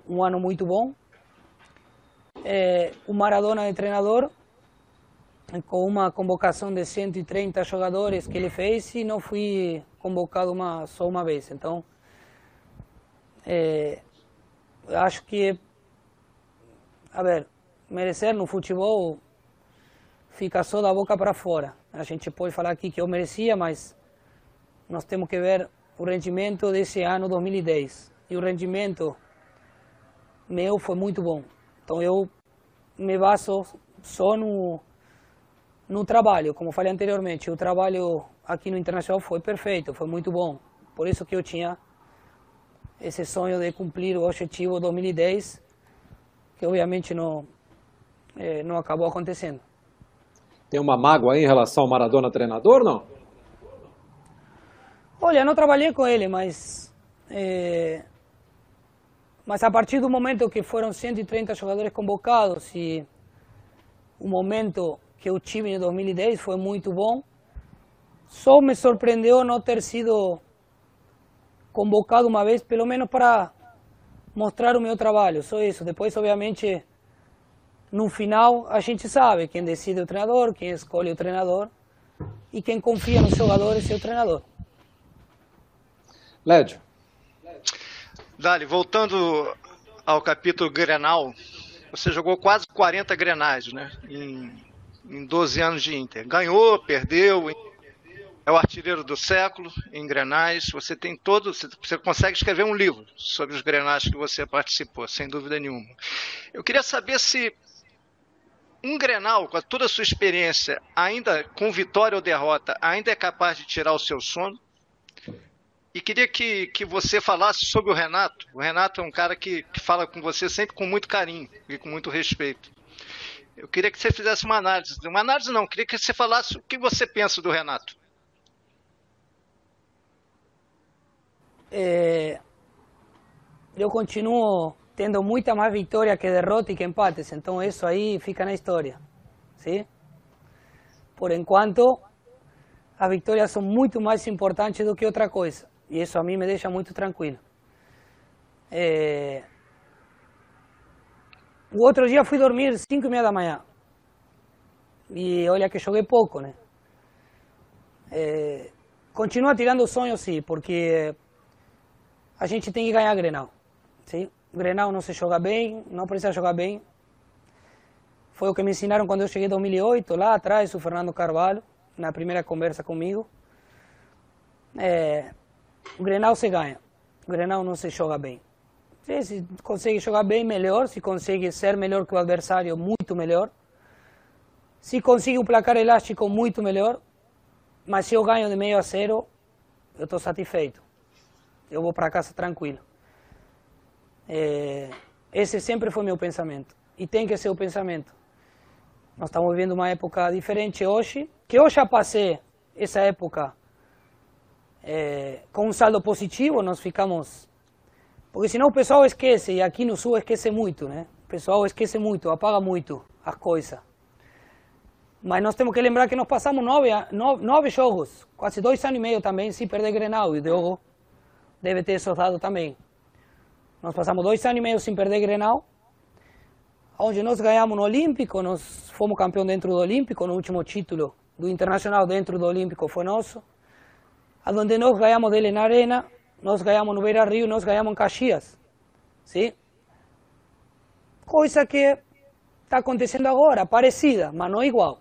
Speaker 3: um ano, muito bom. É, o Maradona de treinador, com uma convocação de 130 jogadores que ele fez e não fui convocado uma, só uma vez. Então, é, acho que, a ver, merecer no futebol fica só da boca para fora. A gente pode falar aqui que eu merecia, mas nós temos que ver o rendimento desse ano 2010. E o rendimento meu foi muito bom. Então eu me baso só no, no trabalho. Como falei anteriormente, o trabalho aqui no Internacional foi perfeito, foi muito bom. Por isso que eu tinha esse sonho de cumprir o objetivo 2010, que obviamente não, é, não acabou acontecendo.
Speaker 2: Tem uma mágoa aí em relação ao Maradona treinador, não?
Speaker 3: Olha, não trabalhei com ele, mas é, mas a partir do momento que foram 130 jogadores convocados e o momento que o time em 2010 foi muito bom, só me surpreendeu não ter sido convocado uma vez, pelo menos para mostrar o meu trabalho, só isso. Depois, obviamente, no final, a gente sabe quem decide o treinador, quem escolhe o treinador e quem confia nos jogadores é o treinador.
Speaker 2: Lédio.
Speaker 5: Dali, voltando ao capítulo Grenal, você jogou quase 40 Grenais, né? Em, em 12 anos de Inter. Ganhou, perdeu, é o artilheiro do século em Grenais. Você tem todo, você consegue escrever um livro sobre os Grenais que você participou, sem dúvida nenhuma. Eu queria saber se um Grenal, com toda a sua experiência, ainda com vitória ou derrota, ainda é capaz de tirar o seu sono? E queria que, que você falasse sobre o Renato. O Renato é um cara que, que fala com você sempre com muito carinho e com muito respeito. Eu queria que você fizesse uma análise. Uma análise não, queria que você falasse o que você pensa do Renato.
Speaker 3: É, eu continuo tendo muita mais vitória que derrota e que empates, então isso aí fica na história, sim? Por enquanto, as vitórias são muito mais importantes do que outra coisa, e isso a mim me deixa muito tranquilo. É... O outro dia fui dormir 5 e meia da manhã, e olha que joguei pouco, né? É... Continua tirando sonhos, sim, porque a gente tem que ganhar Grenal, sim? Grenal não se joga bem, não precisa jogar bem. Foi o que me ensinaram quando eu cheguei em 2008, lá atrás, o Fernando Carvalho, na primeira conversa comigo. É, o Grenal se ganha, o Grenal não se joga bem. Se consegue jogar bem, melhor. Se consegue ser melhor que o adversário, muito melhor. Se consegue um placar elástico, muito melhor. Mas se eu ganho de meio a zero, eu estou satisfeito. Eu vou para casa tranquilo. É, esse sempre foi meu pensamento e tem que ser o pensamento. Nós estamos vivendo uma época diferente hoje, que eu já passei essa época é, com um saldo positivo, nós ficamos. Porque senão o pessoal esquece, e aqui no Sul esquece muito, né? O pessoal esquece muito, apaga muito as coisas. Mas nós temos que lembrar que nós passamos nove, nove, nove jogos, quase dois anos e meio também, sem perder Grenal, e Diogo deve ter soltado também. Nós passamos dois anos e meio sem perder Grenal, onde nós ganhamos no Olímpico, nós fomos campeão dentro do Olímpico, no último título do Internacional dentro do Olímpico foi nosso, onde nós ganhamos dele na Arena, nós ganhamos no Beira Rio, nós ganhamos em Caxias, sim? Coisa que está acontecendo agora, parecida, mas não igual,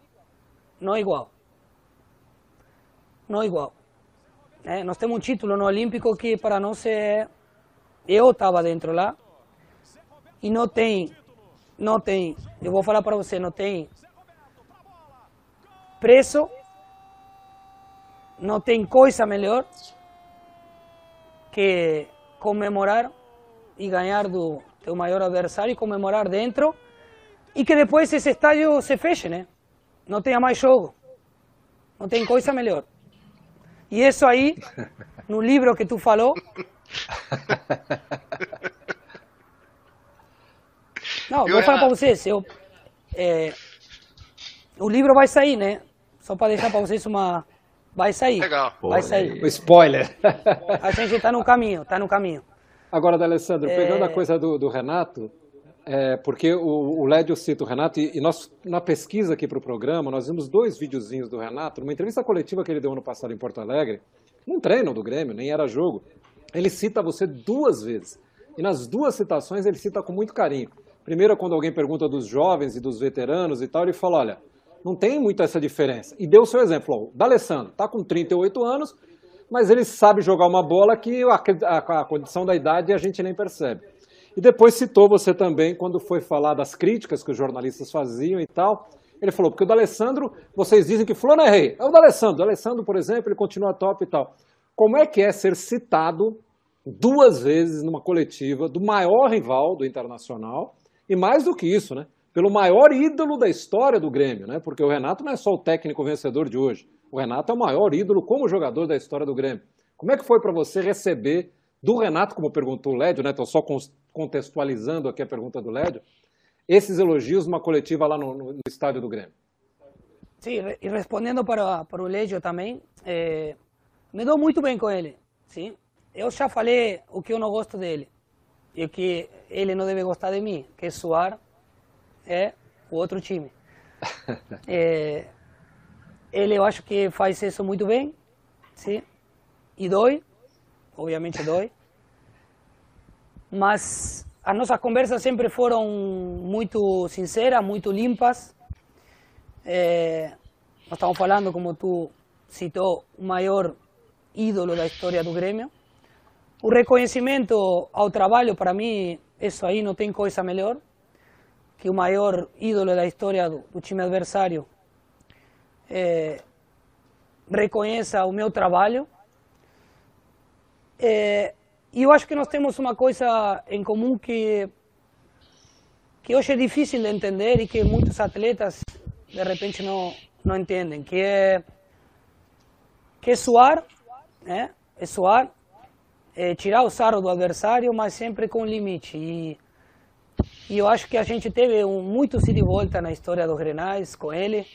Speaker 3: não igual, não igual. É, nós temos um título no Olímpico que para nós é eu estava dentro lá e não tem, não tem, eu vou falar para você, não tem preço, não tem coisa melhor que comemorar e ganhar do teu maior adversário e comemorar dentro e que depois esse estádio se feche, né? Não tenha mais jogo. Não tem coisa melhor. E isso aí, no livro que tu falou, Não, vou falar para vocês, eu, é, o livro vai sair, né? Só para deixar para vocês uma... Vai sair.
Speaker 5: Legal.
Speaker 3: Vai sair.
Speaker 2: O spoiler.
Speaker 3: A gente está no caminho, está no caminho.
Speaker 2: Agora, D'Alessandro, pegando é... a coisa do, do Renato, é, porque o, o Lédio cita o Renato, e, e, nós, na pesquisa aqui para o programa, nós vimos dois videozinhos do Renato, numa entrevista coletiva que ele deu ano passado em Porto Alegre, num treino do Grêmio, nem era jogo ele cita você duas vezes. E nas duas citações ele cita com muito carinho. Primeiro, quando alguém pergunta dos jovens e dos veteranos e tal, ele fala: olha, não tem muito essa diferença. E deu o seu exemplo, o D'Alessandro, está com 38 anos, mas ele sabe jogar uma bola que a, a, a, condição da idade a gente nem percebe. E depois citou você também, quando foi falar das críticas que os jornalistas faziam e tal. Ele falou, porque o D'Alessandro, vocês dizem que fulano é rei. É o D'Alessandro. O D'Alessandro, por exemplo, ele continua top e tal. Como é que é ser citado duas vezes numa coletiva do maior rival do Internacional e mais do que isso, né? Pelo maior ídolo da história do Grêmio, né? Porque o Renato não é só o técnico vencedor de hoje. O Renato é o maior ídolo como jogador da história do Grêmio. Como é que foi para você receber do Renato, como perguntou o Lédio, né? Estou só contextualizando aqui a pergunta do Lédio, esses elogios numa coletiva lá no, no, no estádio do Grêmio.
Speaker 3: Sim, e respondendo para, para o Lédio também, me dou muito bem com ele, sim. Eu já falei o que eu não gosto dele. e o que ele não deve gostar de mim, que é suar é o outro time. é, ele eu acho que faz isso muito bem, sim, e dói, obviamente dói, mas as nossas conversas sempre foram muito sinceras, muito limpas. Nós estamos falando, como tu citou, o maior ídolo da história do Grêmio. O reconhecimento ao trabalho, para mim, isso aí não tem coisa melhor que o maior ídolo da história do, do time adversário é, reconheça o meu trabalho. É, e eu acho que nós temos uma coisa em comum que, que hoje é difícil de entender e que muitos atletas, de repente, não, não entendem, que é, que é suar, né? é suar, é tirar o sarro do adversário, mas sempre com limite. E, e eu acho que a gente teve um, muito ida e volta na história dos Grenais com ele,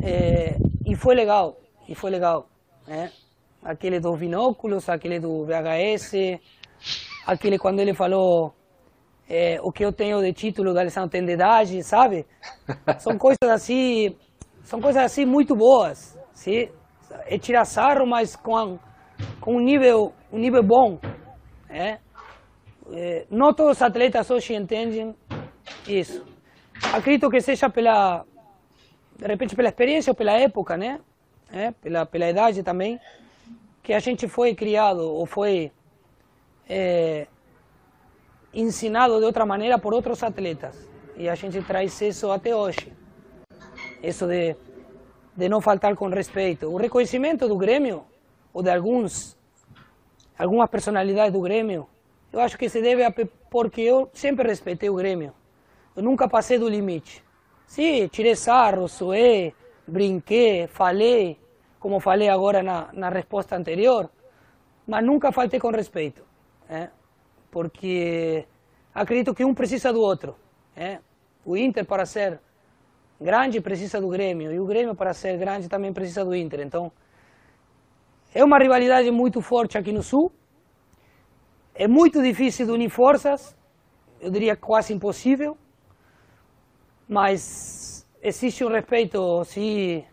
Speaker 3: é, e foi legal, e foi legal. Né? Aquele dos binóculos, aquele do VHS, aquele quando ele falou é, o que eu tenho de título da Alessandro tem de idade, sabe? São coisas assim, são coisas assim muito boas, sim? É tirar sarro, mas com, com um nível, um nível bom, é? é não todos os atletas hoje entendem isso. Acredito que seja pela, de repente pela experiência ou pela época, né? É, pela, pela idade também que a gente foi criado ou foi é, ensinado de outra maneira por outros atletas. E a gente traz isso até hoje. Isso de, de não faltar com respeito. O reconhecimento do Grêmio, ou de alguns, algumas personalidades do Grêmio, eu acho que se deve a porque eu sempre respeitei o Grêmio. Eu nunca passei do limite. Sim, tirei sarro, suei, brinquei, falei, como falei agora na, na resposta anterior, mas nunca faltei com respeito, é? porque acredito que um precisa do outro. É? O Inter, para ser grande, precisa do Grêmio, e o Grêmio, para ser grande, também precisa do Inter. Então, é uma rivalidade muito forte aqui no Sul, é muito difícil de unir forças, eu diria quase impossível, mas existe um respeito, sim,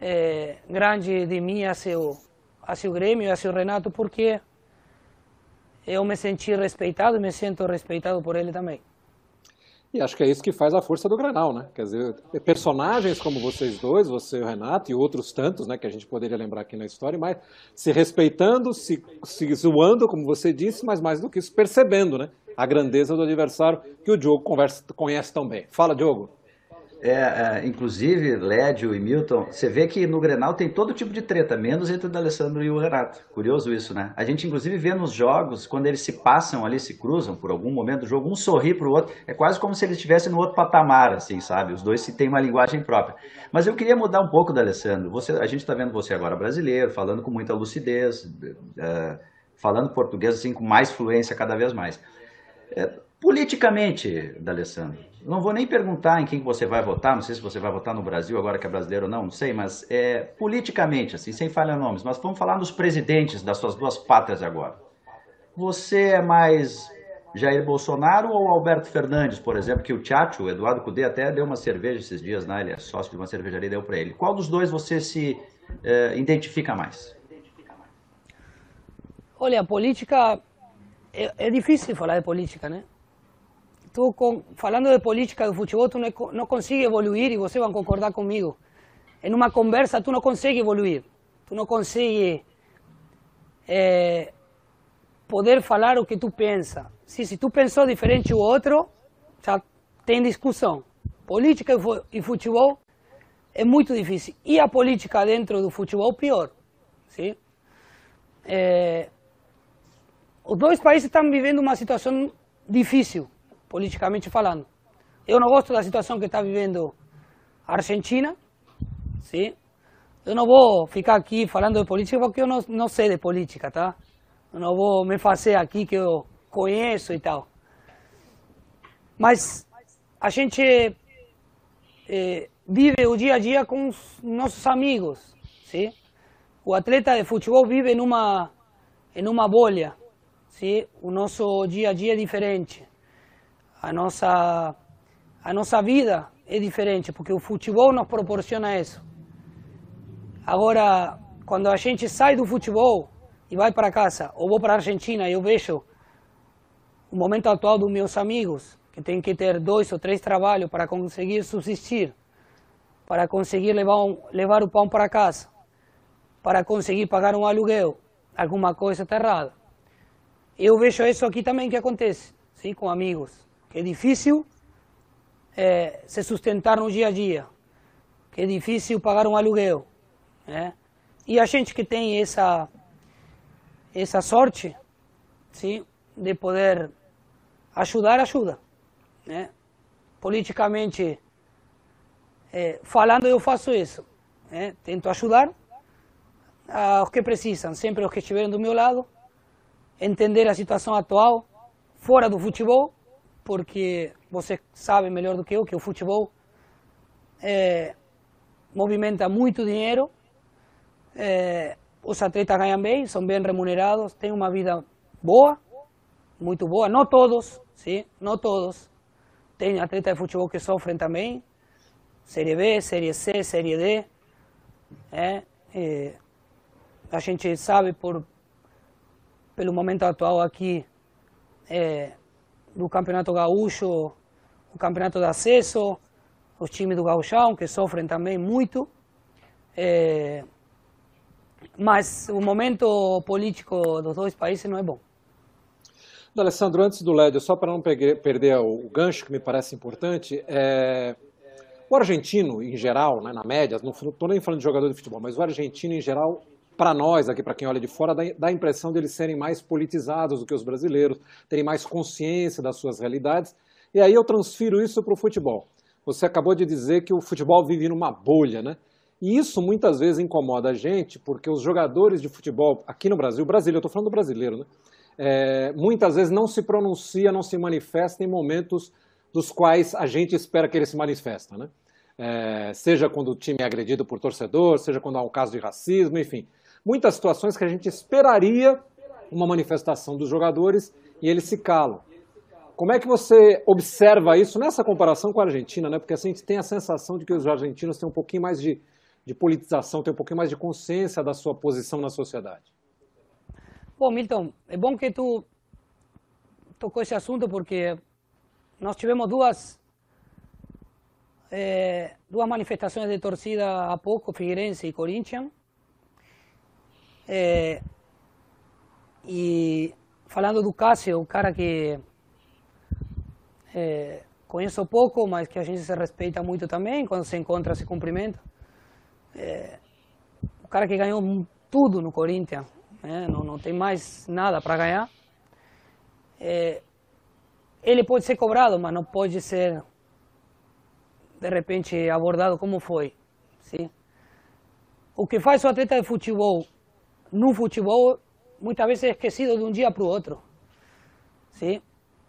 Speaker 3: é, grande de mim a seu, a seu Grêmio, a seu Renato, porque eu me senti respeitado e me sinto respeitado por ele também.
Speaker 2: E acho que é isso que faz a força do Granal, né? Quer dizer, personagens como vocês dois, você e o Renato, e outros tantos, né, que a gente poderia lembrar aqui na história, mas se respeitando, se, se zoando, como você disse, mas mais do que isso, percebendo, né? A grandeza do adversário que o Diogo conversa, conhece tão bem. Fala, Diogo.
Speaker 4: É, é, inclusive, Lédio e Milton, você vê que no Grenal tem todo tipo de treta, menos entre o D'Alessandro e o Renato. Curioso isso, né? A gente, inclusive, vê nos jogos, quando eles se passam ali, se cruzam por algum momento do jogo, um sorri pro outro, é quase como se eles estivessem no outro patamar, assim, sabe? Os dois têm uma linguagem própria. Mas eu queria mudar um pouco, D'Alessandro. Você, a gente está vendo você agora brasileiro, falando com muita lucidez, uh, falando português, assim, com mais fluência cada vez mais. É, politicamente, D'Alessandro, não vou nem perguntar em quem você vai votar, não sei se você vai votar no Brasil agora que é brasileiro ou não, não sei, mas é, politicamente, assim, sem falhar nomes, mas vamos falar dos presidentes das suas duas pátrias agora. Você é mais Jair Bolsonaro ou Alberto Fernandes, por exemplo, que o Tchatcho, o Eduardo Cudê, até deu uma cerveja esses dias, né? ele é sócio de uma cervejaria e deu para ele. Qual dos dois você se é, identifica mais?
Speaker 3: Olha, a política, é, é difícil falar de política, né? Falando de política do futebol, tú não, não consegue evoluir, e você vai concordar comigo. Em uma conversa, tu não consegue evoluir. Tu não consegue é, poder falar o que tu pensa. Se, se tu pensou diferente o outro, já tem discussão. Política e futebol é muito difícil. E a política dentro do futebol, pior. Sim? É, os dois países estão vivendo uma situação difícil politicamente falando. Eu não gosto da situação que está vivendo a Argentina, sim? Eu não vou ficar aqui falando de política porque eu não, não sei de política, tá? Eu não vou me fazer aqui que eu conheço e tal. Mas a gente é, vive o dia a dia com os nossos amigos, sim? O atleta de futebol vive numa em uma bolha, sim? o nosso dia a dia é diferente, a nossa, a nossa vida é diferente, porque o futebol nos proporciona isso. Agora, quando a gente sai do futebol e vai para casa, ou vou para a Argentina e eu vejo o momento atual dos meus amigos, que tem que ter dois ou três trabalhos para conseguir subsistir, para conseguir levar, um, levar o pão para casa, para conseguir pagar um aluguel, alguma coisa está errada. Eu vejo isso aqui também que acontece, sim, com amigos, que é difícil é, se sustentar no dia a dia, que é difícil pagar um aluguel, né? E a gente que tem essa essa sorte, sim, de poder ajudar, ajuda, né? Politicamente é, falando, eu faço isso, né? Tento ajudar aos que precisam, sempre os que estiverem do meu lado, entender a situação atual fora do futebol, porque você sabe melhor do que eu que o futebol é, movimenta muito dinheiro, é, os atletas ganham bem, são bem remunerados, têm uma vida boa, muito boa, não todos, sim, não todos. Tem atletas de futebol que sofrem também, Série B, Série C, Série D. É, é, a gente sabe por pelo momento atual aqui é, do Campeonato Gaúcho, o Campeonato de Acesso, os times do Gauchão, que sofrem também muito. É, mas o momento político dos dois países não é bom.
Speaker 2: Alessandro, antes do Lédio, só para não perder o gancho que me parece importante, é... o argentino em geral, né, na média, não estou nem falando de jogador de futebol, mas o argentino em geral para nós, aqui para quem olha de fora, dá, a impressão de eles serem mais politizados do que os brasileiros, terem mais consciência das suas realidades. E aí eu transfiro isso para o futebol. Você acabou de dizer que o futebol vive numa bolha, né? E isso muitas vezes incomoda a gente, porque os jogadores de futebol aqui no Brasil, brasileiro, eu estou falando do brasileiro, né? É, muitas vezes não se pronuncia, não se manifesta em momentos dos quais a gente espera que ele se manifesta, né? É, seja quando o time é agredido por torcedor, seja quando há um caso de racismo, enfim muitas situações que a gente esperaria uma manifestação dos jogadores e eles se calam. Como é que você observa isso nessa comparação com a Argentina, né? Porque assim, a gente tem a sensação de que os argentinos têm um pouquinho mais de, de politização, têm um pouquinho mais de consciência da sua posição na sociedade.
Speaker 3: Bom, Milton, é bom que tu tocou esse assunto porque nós tivemos duas é, duas manifestações de torcida há pouco, Figueirense e Corinthians, é, e falando do Cássio, um cara que é, conheço pouco, mas que a gente se respeita muito também, quando se encontra se cumprimenta. É, o cara que ganhou tudo no Corinthians, né? não, não tem mais nada para ganhar. É, ele pode ser cobrado, mas não pode ser de repente abordado como foi. Sim? O que faz o atleta de futebol no futebol muitas vezes é esquecido de um dia para outro. Sim?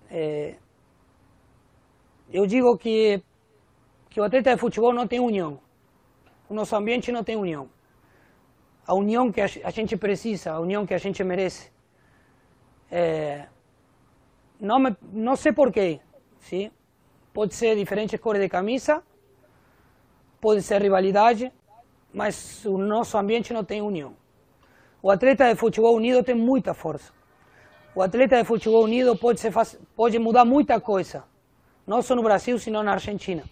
Speaker 3: É, eu digo que, que o atleta de futebol não tem união. O nosso ambiente não tem união. A união que a, gente precisa, a união que a gente merece. É, não, me, não sei porquê. Sim? Pode ser diferentes cores de camisa, pode ser rivalidade, mas o nosso ambiente não tem união. O atleta de futebol unido tem muita força. O atleta de futebol unido pode, ser, pode mudar muita coisa, não só no Brasil, sino na Argentina.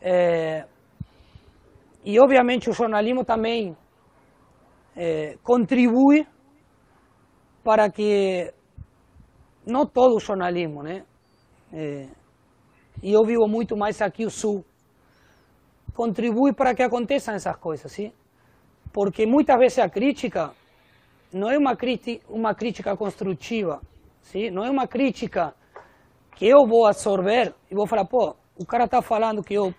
Speaker 3: É, e, obviamente, o jornalismo também é, contribui para que, não todo o jornalismo, né? É, e eu vivo muito mais aqui o Sul, contribui para que aconteçam essas coisas, sim? Porque muitas vezes a crítica não é uma uma crítica construtiva, sim? não é uma crítica que eu vou absorver e vou falar, pô, o cara está falando que eu,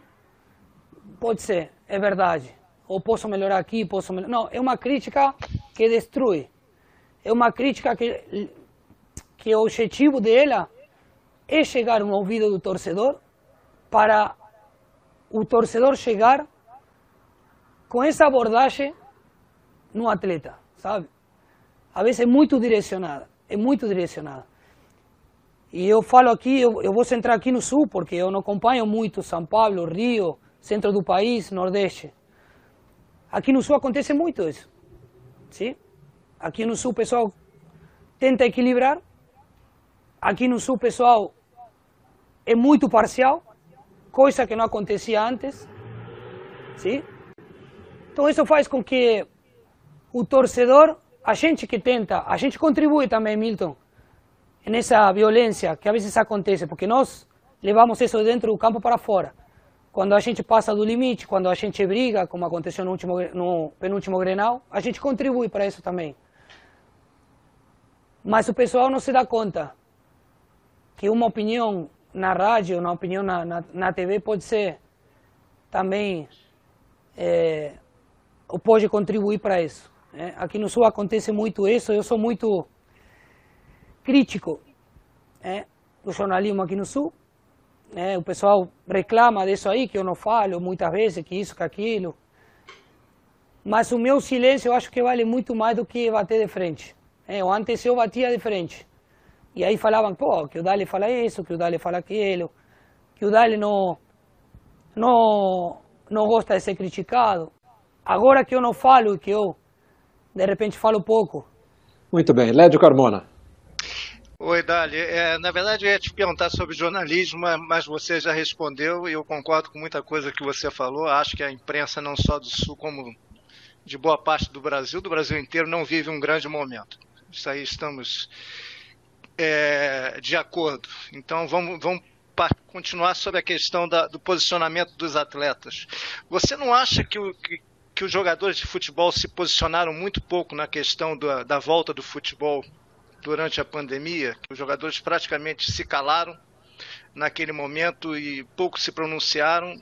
Speaker 3: pode ser, é verdade, ou posso melhorar aqui, posso melhorar... Não, é uma crítica que destrui, é uma crítica que, que o objetivo dela é chegar no ouvido do torcedor para o torcedor chegar com essa abordagem no atleta, sabe? A vezes é muito direcionada. é muito direcionada. E eu falo aqui, eu, eu vou centrar aqui no sul, porque eu não acompanho muito São Paulo, Rio, centro do país, nordeste. Aqui no sul acontece muito isso. Sim? Aqui no sul o pessoal tenta equilibrar. Aqui no sul o pessoal é muito parcial, coisa que não acontecia antes. Sim? Então isso faz com que o torcedor, a gente que tenta, a gente contribui também, Milton, nessa violência que às vezes acontece, porque nós levamos isso dentro do campo para fora. Quando a gente passa do limite, quando a gente briga, como aconteceu no, último, no penúltimo Grenal, a gente contribui para isso também. Mas o pessoal não se dá conta que uma opinião na rádio, uma opinião na, na, na TV pode ser também é, pode contribuir para isso. Né? Aqui no Sul acontece muito isso, eu sou muito crítico né, do jornalismo aqui no Sul. Né? O pessoal reclama disso aí, que eu não falo muitas vezes, que isso, que aquilo. Mas o meu silêncio eu acho que vale muito mais do que bater de frente. Né? Antes eu batia de frente. E aí falavam, pô, que o Dali fala isso, que o Dali fala aquilo, que o Dali não, não, não gosta de ser criticado. Agora que eu não falo, que eu de repente falo pouco.
Speaker 2: Muito bem. Lédio Carmona.
Speaker 5: Oi, Dali. É, na verdade, eu ia te perguntar sobre jornalismo, mas você já respondeu e eu concordo com muita coisa que você falou. Acho que a imprensa, não só do Sul, como de boa parte do Brasil, do Brasil inteiro, não vive um grande momento. Isso aí estamos é, de acordo. Então, vamos, vamos continuar sobre a questão da, do posicionamento dos atletas. Você não acha que, o, que, que os jogadores de futebol se posicionaram muito pouco na questão da, da volta do futebol durante a pandemia, os jogadores praticamente se calaram naquele momento e pouco se pronunciaram.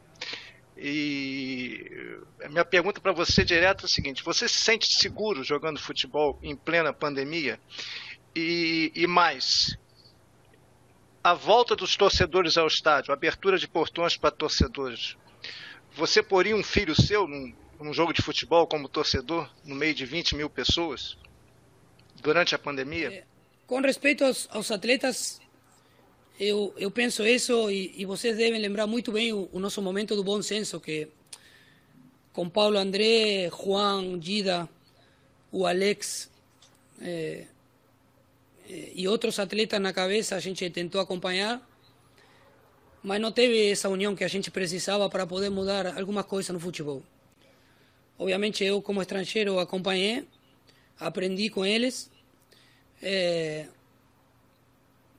Speaker 5: E a minha pergunta para você direto é a seguinte: você se sente seguro jogando futebol em plena pandemia? E, e mais, a volta dos torcedores ao estádio, abertura de portões para torcedores, você poria um filho seu num, num jogo de futebol como torcedor, no meio de 20 mil pessoas, durante a pandemia? É,
Speaker 3: com respeito aos, aos atletas, eu, eu penso isso e, e, vocês devem lembrar muito bem o, o, nosso momento do bom senso, que com Paulo André, Juan, Gida, o Alex é, é, e outros atletas na cabeça, a gente tentou acompanhar, mas não teve essa união que a gente precisava para poder mudar algumas coisas no futebol. Obviamente eu como estrangeiro acompanhei, aprendi com eles, é,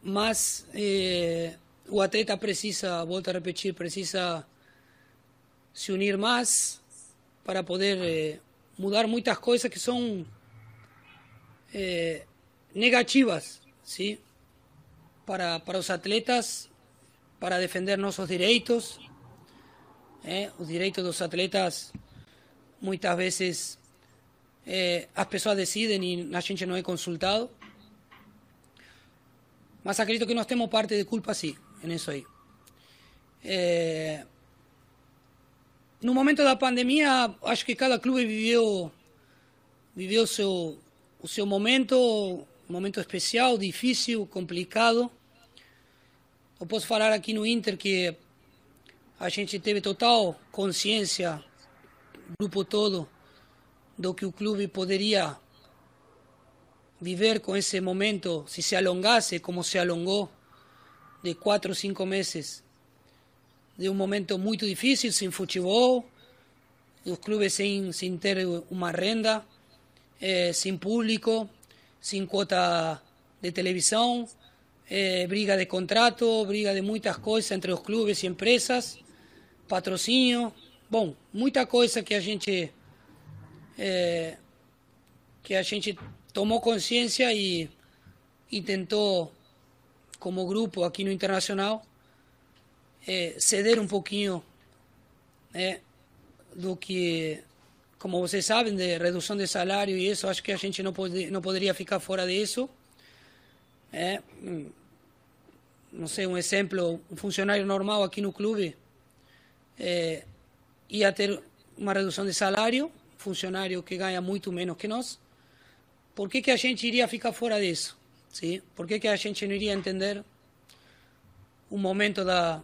Speaker 3: mas é, o atleta precisa, volto a repetir, precisa se unir mais para poder é, mudar muitas coisas que são é, negativas, sim, para para os atletas, para defender nossos direitos, é, os direitos dos atletas muitas vezes é, as pessoas decidem e a gente não é consultado. Mas acredito que nós temos parte de culpa, sim, nisso aí. É, no momento da pandemia, acho que cada clube viveu, viveu seu, o seu momento, um momento especial, difícil, complicado. Eu posso falar aqui no Inter que a gente teve total consciência grupo todo do que o clube poderia viver com esse momento se se alongasse como se alongou de quatro ou cinco meses de um momento muito difícil sem futebol os clubes sem, sem ter uma renda eh, sem público sem cota de televisão eh, briga de contrato briga de muitas coisas entre os clubes e empresas patrocínio Bom, muita coisa que a gente é, que a gente tomou consciência e, e tentou, como grupo aqui no Internacional, é, ceder um pouquinho né, do que, como vocês sabem, de redução de salário e isso, acho que a gente não, pode, não poderia ficar fora disso. É, não sei, um exemplo, um funcionário normal aqui no clube é, ia ter uma redução de salário, funcionário que ganha muito menos que nós. Por que, que a gente iria ficar fora disso? Sim? Por que, que a gente não iria entender o momento da,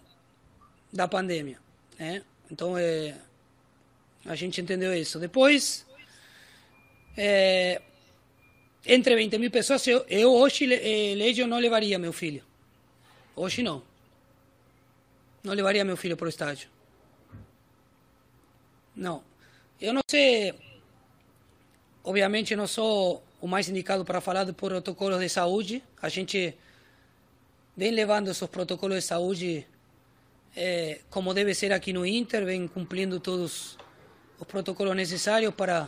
Speaker 3: da pandemia? Né? Então, é, a gente entendeu isso. Depois, é, entre 20 mil pessoas, eu, eu hoje, Legio, não levaria meu filho. Hoje não. Não levaria meu filho para o estádio. Não. Eu não sei. Obviamente, não sou o mais indicado para falar de protocolos de saúde. A gente vem levando esses protocolos de saúde é, como deve ser aqui no Inter, vem cumprindo todos os protocolos necessários para,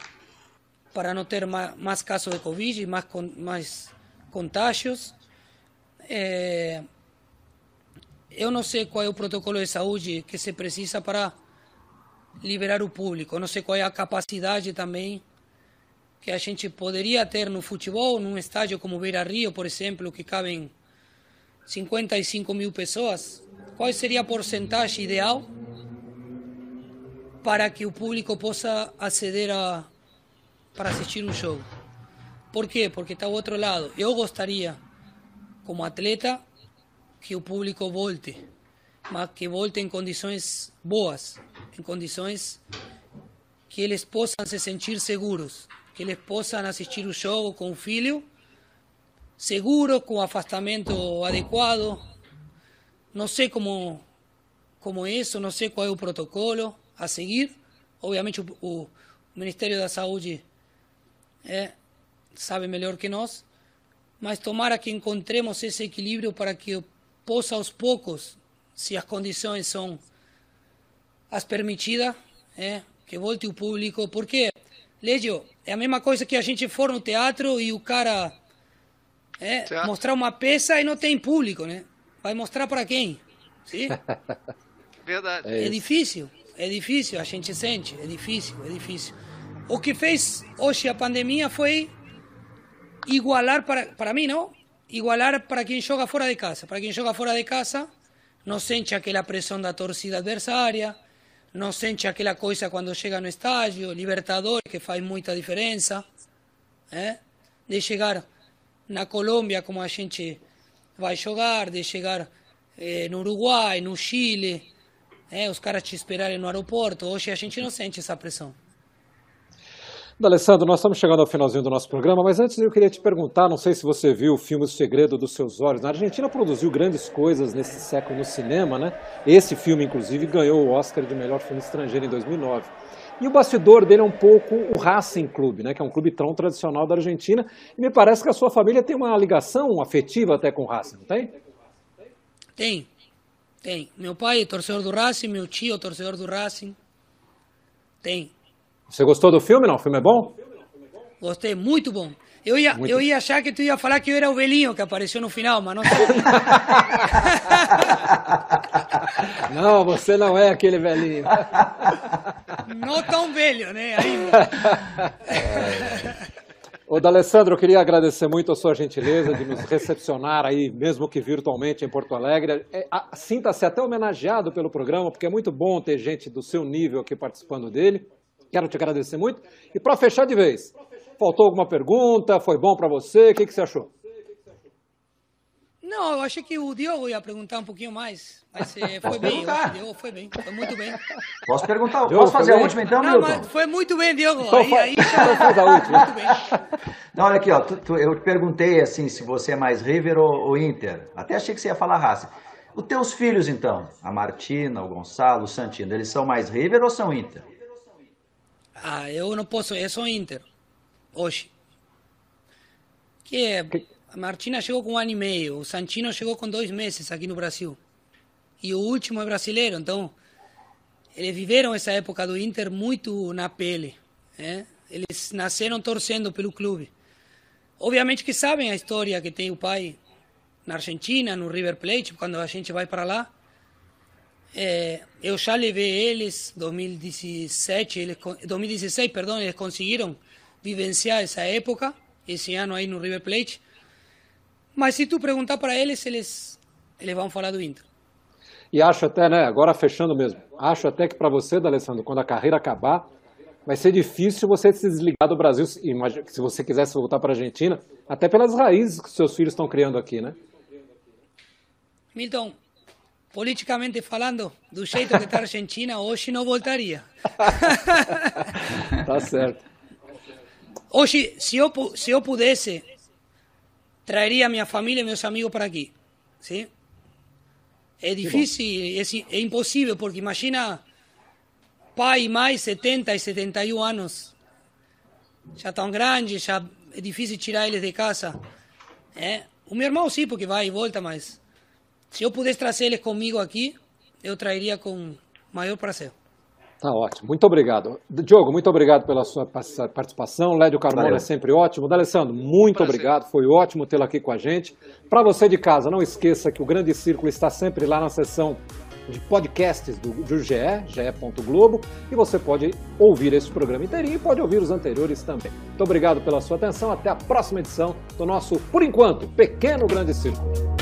Speaker 3: para não ter mais, mais casos de Covid, mais, mais contágios. É, eu não sei qual é o protocolo de saúde que se precisa para liberar o público. Não sei qual é a capacidade também que a gente poderia ter no futebol, num estádio como Beira Rio, por exemplo, que cabem 55 mil pessoas. Qual seria a porcentagem ideal para que o público possa aceder a para assistir um jogo? Por quê? Porque está o outro lado. Eu gostaria, como atleta, que o público volte, mas que volte em condições boas, em condições que eles possam se sentir seguros, que eles possam assistir o jogo com o filho, seguro, com afastamento adequado. Não sei como, como é isso, não sei qual é o protocolo a seguir. Obviamente o, o Ministério da Saúde é, sabe melhor que nós, mas tomara que encontremos esse equilíbrio para que possa aos poucos, se as condições são as permitidas, é, que volte o público, porque, Legio, é a mesma coisa que a gente for no teatro e o cara é, mostrar uma peça e não tem público, né? Vai mostrar para quem? Sim?
Speaker 5: Verdade.
Speaker 3: É, é difícil, é difícil, a gente sente, é difícil, é difícil. O que fez hoje a pandemia foi igualar, para, para mim, não? igualar para quem joga fora de casa. Para quem joga fora de casa, não sente aquela pressão da torcida adversária, não sente aquela coisa quando chega no estádio, Libertadores, que faz muita diferença, é? de chegar na Colômbia como a gente vai jogar, de chegar eh, no Uruguai, no Chile, os caras te esperarem no aeroporto. Hoje a gente não sente essa pressão.
Speaker 2: Alessandro, nós estamos chegando ao finalzinho do nosso programa, mas antes eu queria te perguntar, não sei se você viu o filme O Segredo dos Seus Olhos. A Argentina produziu grandes coisas nesse século no cinema, né? Esse filme, inclusive, ganhou o Oscar de melhor filme estrangeiro em 2009. E o bastidor dele é um pouco o Racing Clube, né, que é um clube tão tradicional da Argentina. E me parece que a sua família tem uma ligação afetiva até com o Racing, não tem?
Speaker 3: Tem, tem. Meu pai é torcedor do Racing, meu tio é torcedor do Racing. Tem.
Speaker 2: Você gostou do filme, não? O filme é bom?
Speaker 3: Gostei, muito bom. Eu ia, muito. eu ia achar que tu ia falar que eu era o velhinho que apareceu no final, mas não sei.
Speaker 2: não, você não é aquele velhinho.
Speaker 3: Não tão velho, né? Ainda.
Speaker 2: Ô, D'Alessandro, eu queria agradecer muito a sua gentileza de nos recepcionar aí, mesmo que virtualmente, em Porto Alegre. É, Sinta-se até homenageado pelo programa, porque é muito bom ter gente do seu nível aqui participando dele. Quero te agradecer muito. E para fechar de vez, faltou alguma pergunta? Foi bom para você? O que, que você achou?
Speaker 3: Não, eu achei que o Diogo ia perguntar um pouquinho mais, mas foi bem, o Diogo foi bem, foi muito bem.
Speaker 4: Posso perguntar? Diogo, posso fazer a última então, Não, Milton?
Speaker 3: foi muito bem, Diogo.
Speaker 2: Então, aí, aí já... faz a última. Muito bem.
Speaker 4: Não, olha aqui, ó, tu, tu, eu te perguntei assim se você é mais River ou, ou Inter. Até achei que você ia falar raça. Os teus filhos então, a Martina, o Gonçalo, o Santino, eles são mais River ou são Inter?
Speaker 3: Ah, eu não posso, eu sou Inter, hoje. Que é, a Martina chegou com um ano e meio, o Santino chegou com dois meses aqui no Brasil. E o último é brasileiro, então eles viveram essa época do Inter muito na pele. Né? Eles nasceram torcendo pelo clube. Obviamente que sabem a história que tem o pai na Argentina, no River Plate, quando a gente vai para lá. É, eu já levei eles, 2017, eles, 2016, perdão, eles conseguiram vivenciar essa época, esse ano aí no River Plate. Mas se tu perguntar para eles, eles, eles vão falar do Inter.
Speaker 2: E acho até, né, agora fechando mesmo, acho até que para você, D'Alessandro, quando a carreira acabar, vai ser difícil você se desligar do Brasil, se você quisesse voltar para a Argentina, até pelas raízes que seus filhos estão criando aqui, né?
Speaker 3: Milton, politicamente falando, do jeito que está a Argentina, hoje não voltaria.
Speaker 2: tá certo.
Speaker 3: Hoje, se eu, se eu pudesse, traria minha família e meus amigos para aqui. Sim? É difícil, é, é impossível, porque imagina pai e mãe, 70 e 71 anos, já estão grandes, já é difícil tirar eles de casa. É? O meu irmão sim, porque vai e volta, mas se eu pudesse trazer eles comigo aqui, eu trairia com maior prazer.
Speaker 2: Tá ótimo, muito obrigado. Diogo, muito obrigado pela sua participação. Lédio Carmona Valeu. é sempre ótimo. D'Alessandro, muito obrigado, foi ótimo tê-lo aqui com a gente. Para você de casa, não esqueça que o Grande Círculo está sempre lá na seção de podcasts do, do GE, ge.globo, e você pode ouvir esse programa inteirinho e pode ouvir os anteriores também. Muito obrigado pela sua atenção, até a próxima edição do nosso, por enquanto, Pequeno Grande Círculo.